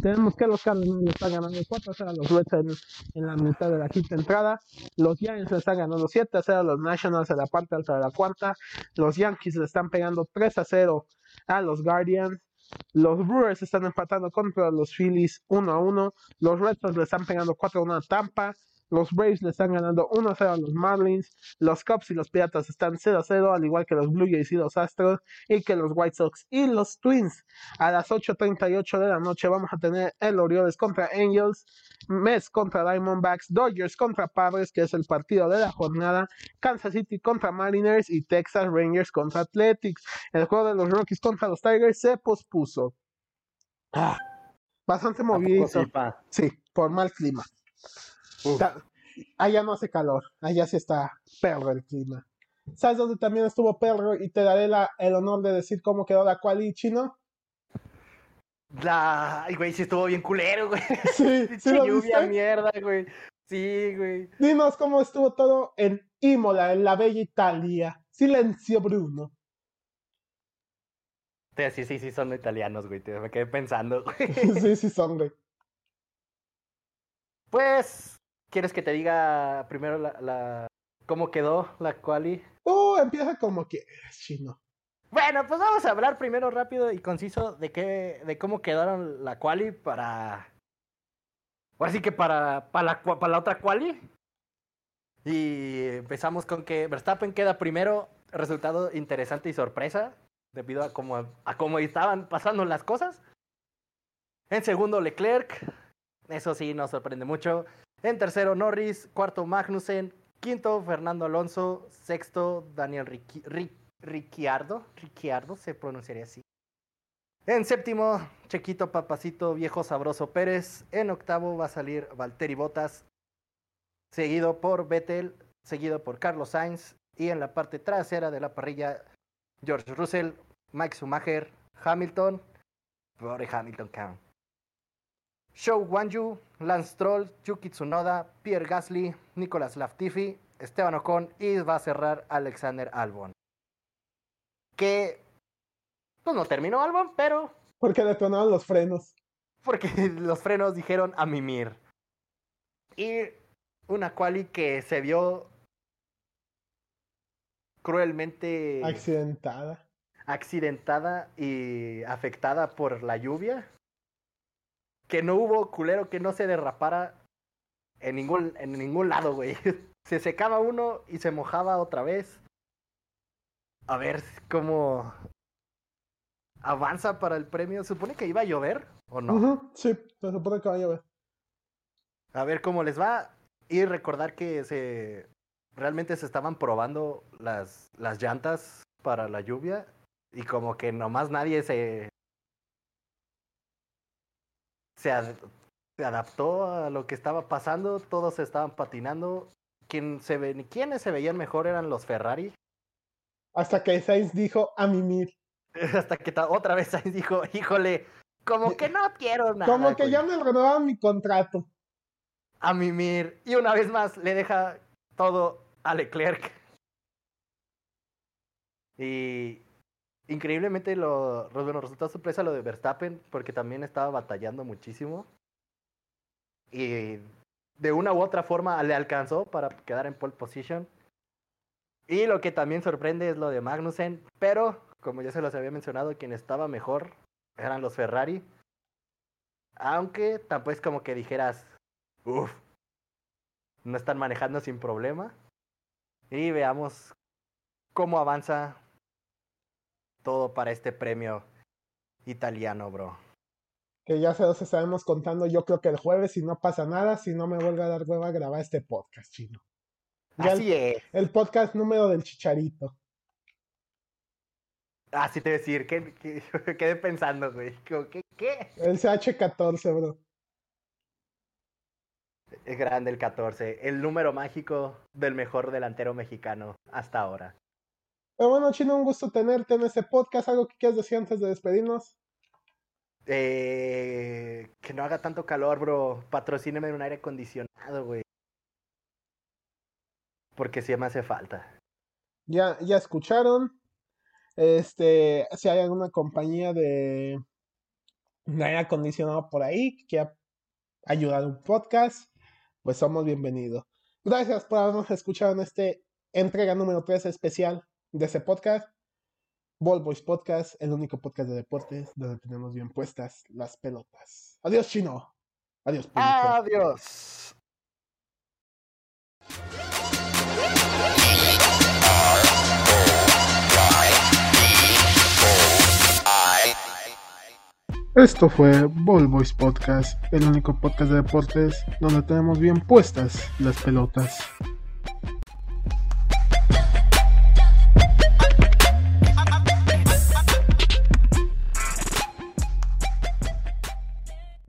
Tenemos que los Cardenales están ganando 4 a 0 a los Reds en, en la mitad de la quinta entrada. Los Giants le están ganando 7 a 0 a los Nationals en la parte alta de la cuarta. Los Yankees le están pegando 3 a 0 a los Guardians. Los Brewers están empatando contra los Phillies 1 a 1. Los Red le están pegando 4 a 1 a Tampa. Los Braves le están ganando 1 a 0 a los Marlins. Los Cubs y los Piratas están 0 a 0, al igual que los Blue Jays y los Astros. Y que los White Sox y los Twins. A las 8.38 de la noche vamos a tener el Orioles contra Angels. Mets contra Diamondbacks. Dodgers contra Padres, que es el partido de la jornada. Kansas City contra Mariners. Y Texas Rangers contra Athletics. El juego de los Rockies contra los Tigers se pospuso. Ah, bastante ¿A poco movido. Sí, por mal clima. Allá no hace calor, allá sí está perro el clima. ¿Sabes dónde también estuvo perro? Y te daré la- el honor de decir cómo quedó la quali chino. La... Ay, güey, sí estuvo bien culero, güey. Sí, sí lo lluvia, viste. mierda, güey. Sí, güey. Dinos cómo estuvo todo en Imola, en la bella Italia. Silencio, Bruno. Sí, sí, sí, sí, son italianos, güey. te- Me quedé pensando, güey. Sí, sí, son, güey. Pues, ¿quieres que te diga primero la, la... cómo quedó la quali? Uh, empieza como quieres, chino. Bueno, pues vamos a hablar primero rápido y conciso de qué, de cómo quedaron la quali para. Ahora sí que para, para, la, cua- para la otra quali. Y empezamos con que Verstappen queda primero resultado interesante y sorpresa debido a cómo, a cómo estaban pasando las cosas. En segundo, Leclerc. Eso sí, nos sorprende mucho. En tercero, Norris. Cuarto, Magnussen. Quinto, Fernando Alonso. Sexto, Daniel Ricciardo. Ricciardo se pronunciaría así. En séptimo, Chequito Papacito Viejo Sabroso Pérez. En octavo va a salir Valtteri Bottas, seguido por Vettel, seguido por Carlos Sainz. Y en la parte trasera de la parrilla, George Russell, Mike Schumacher, Hamilton, pobre Hamilton Count. Show Wanju, Lance Stroll, Yuki Tsunoda, Pierre Gasly, Nicolas Latifi, Esteban Ocon y va a cerrar Alexander Albon. Que pues no terminó Albon, pero. Porque detonaron los frenos. Porque los frenos dijeron a mimir. Y una quali que se vio cruelmente accidentada. Accidentada y afectada por la lluvia. Que no hubo culero que no se derrapara en ningún, en ningún lado, güey. Se secaba uno y se mojaba otra vez. A ver cómo, avanza para el premio. ¿Supone que iba a llover o no? sí, se supone que va a llover. A ver cómo les va. Y recordar que se realmente se estaban probando las, las llantas para la lluvia. Y como que nomás nadie se. Se, se adaptó a lo que estaba pasando. Todos estaban patinando. Quien se ve, quienes se veían mejor eran los Ferrari. Hasta que Sainz dijo a mimir. Hasta que otra vez Sainz dijo, híjole, como que no quiero nada. Como que ya me renovaron mi contrato. A mimir. Y una vez más le deja todo a Leclerc. Y increíblemente lo, bueno, resultó sorpresa lo de Verstappen porque también estaba batallando muchísimo. Y de una u otra forma le alcanzó para quedar en pole position. Y lo que también sorprende es lo de Magnussen, pero como ya se los había mencionado, quien estaba mejor eran los Ferrari. Aunque tampoco es como que dijeras, uff, no están manejando sin problema. Y veamos cómo avanza todo para este premio italiano, bro. Que ya se los estaremos contando yo creo que el jueves, si no pasa nada, si no me vuelve a dar hueva a grabar este podcast, chino. Así es. El podcast número del chicharito. Ah, sí te voy a decir, ¿qué, quedé pensando, güey. ¿Qué? ¿Qué? El CH14, bro. Es grande el 14, el número mágico del mejor delantero mexicano hasta ahora. Pero bueno, Chino, un gusto tenerte en este podcast. ¿Algo que quieras decir antes de despedirnos? Eh, que no haga tanto calor, bro. Patrocíneme en un aire acondicionado, güey. Porque sí me hace falta. Ya, ya escucharon. Este, si hay alguna compañía de, aire acondicionado por ahí que quiera ayudar a un podcast, pues somos bienvenidos. Gracias por habernos escuchado en este entrega número 3 especial de ese podcast. Ball Boys Podcast, el único podcast de deportes donde tenemos bien puestas las pelotas. Adiós, chino. Adiós, público. Adiós. Esto fue Ball Boys Podcast, el único podcast de deportes donde tenemos bien puestas las pelotas.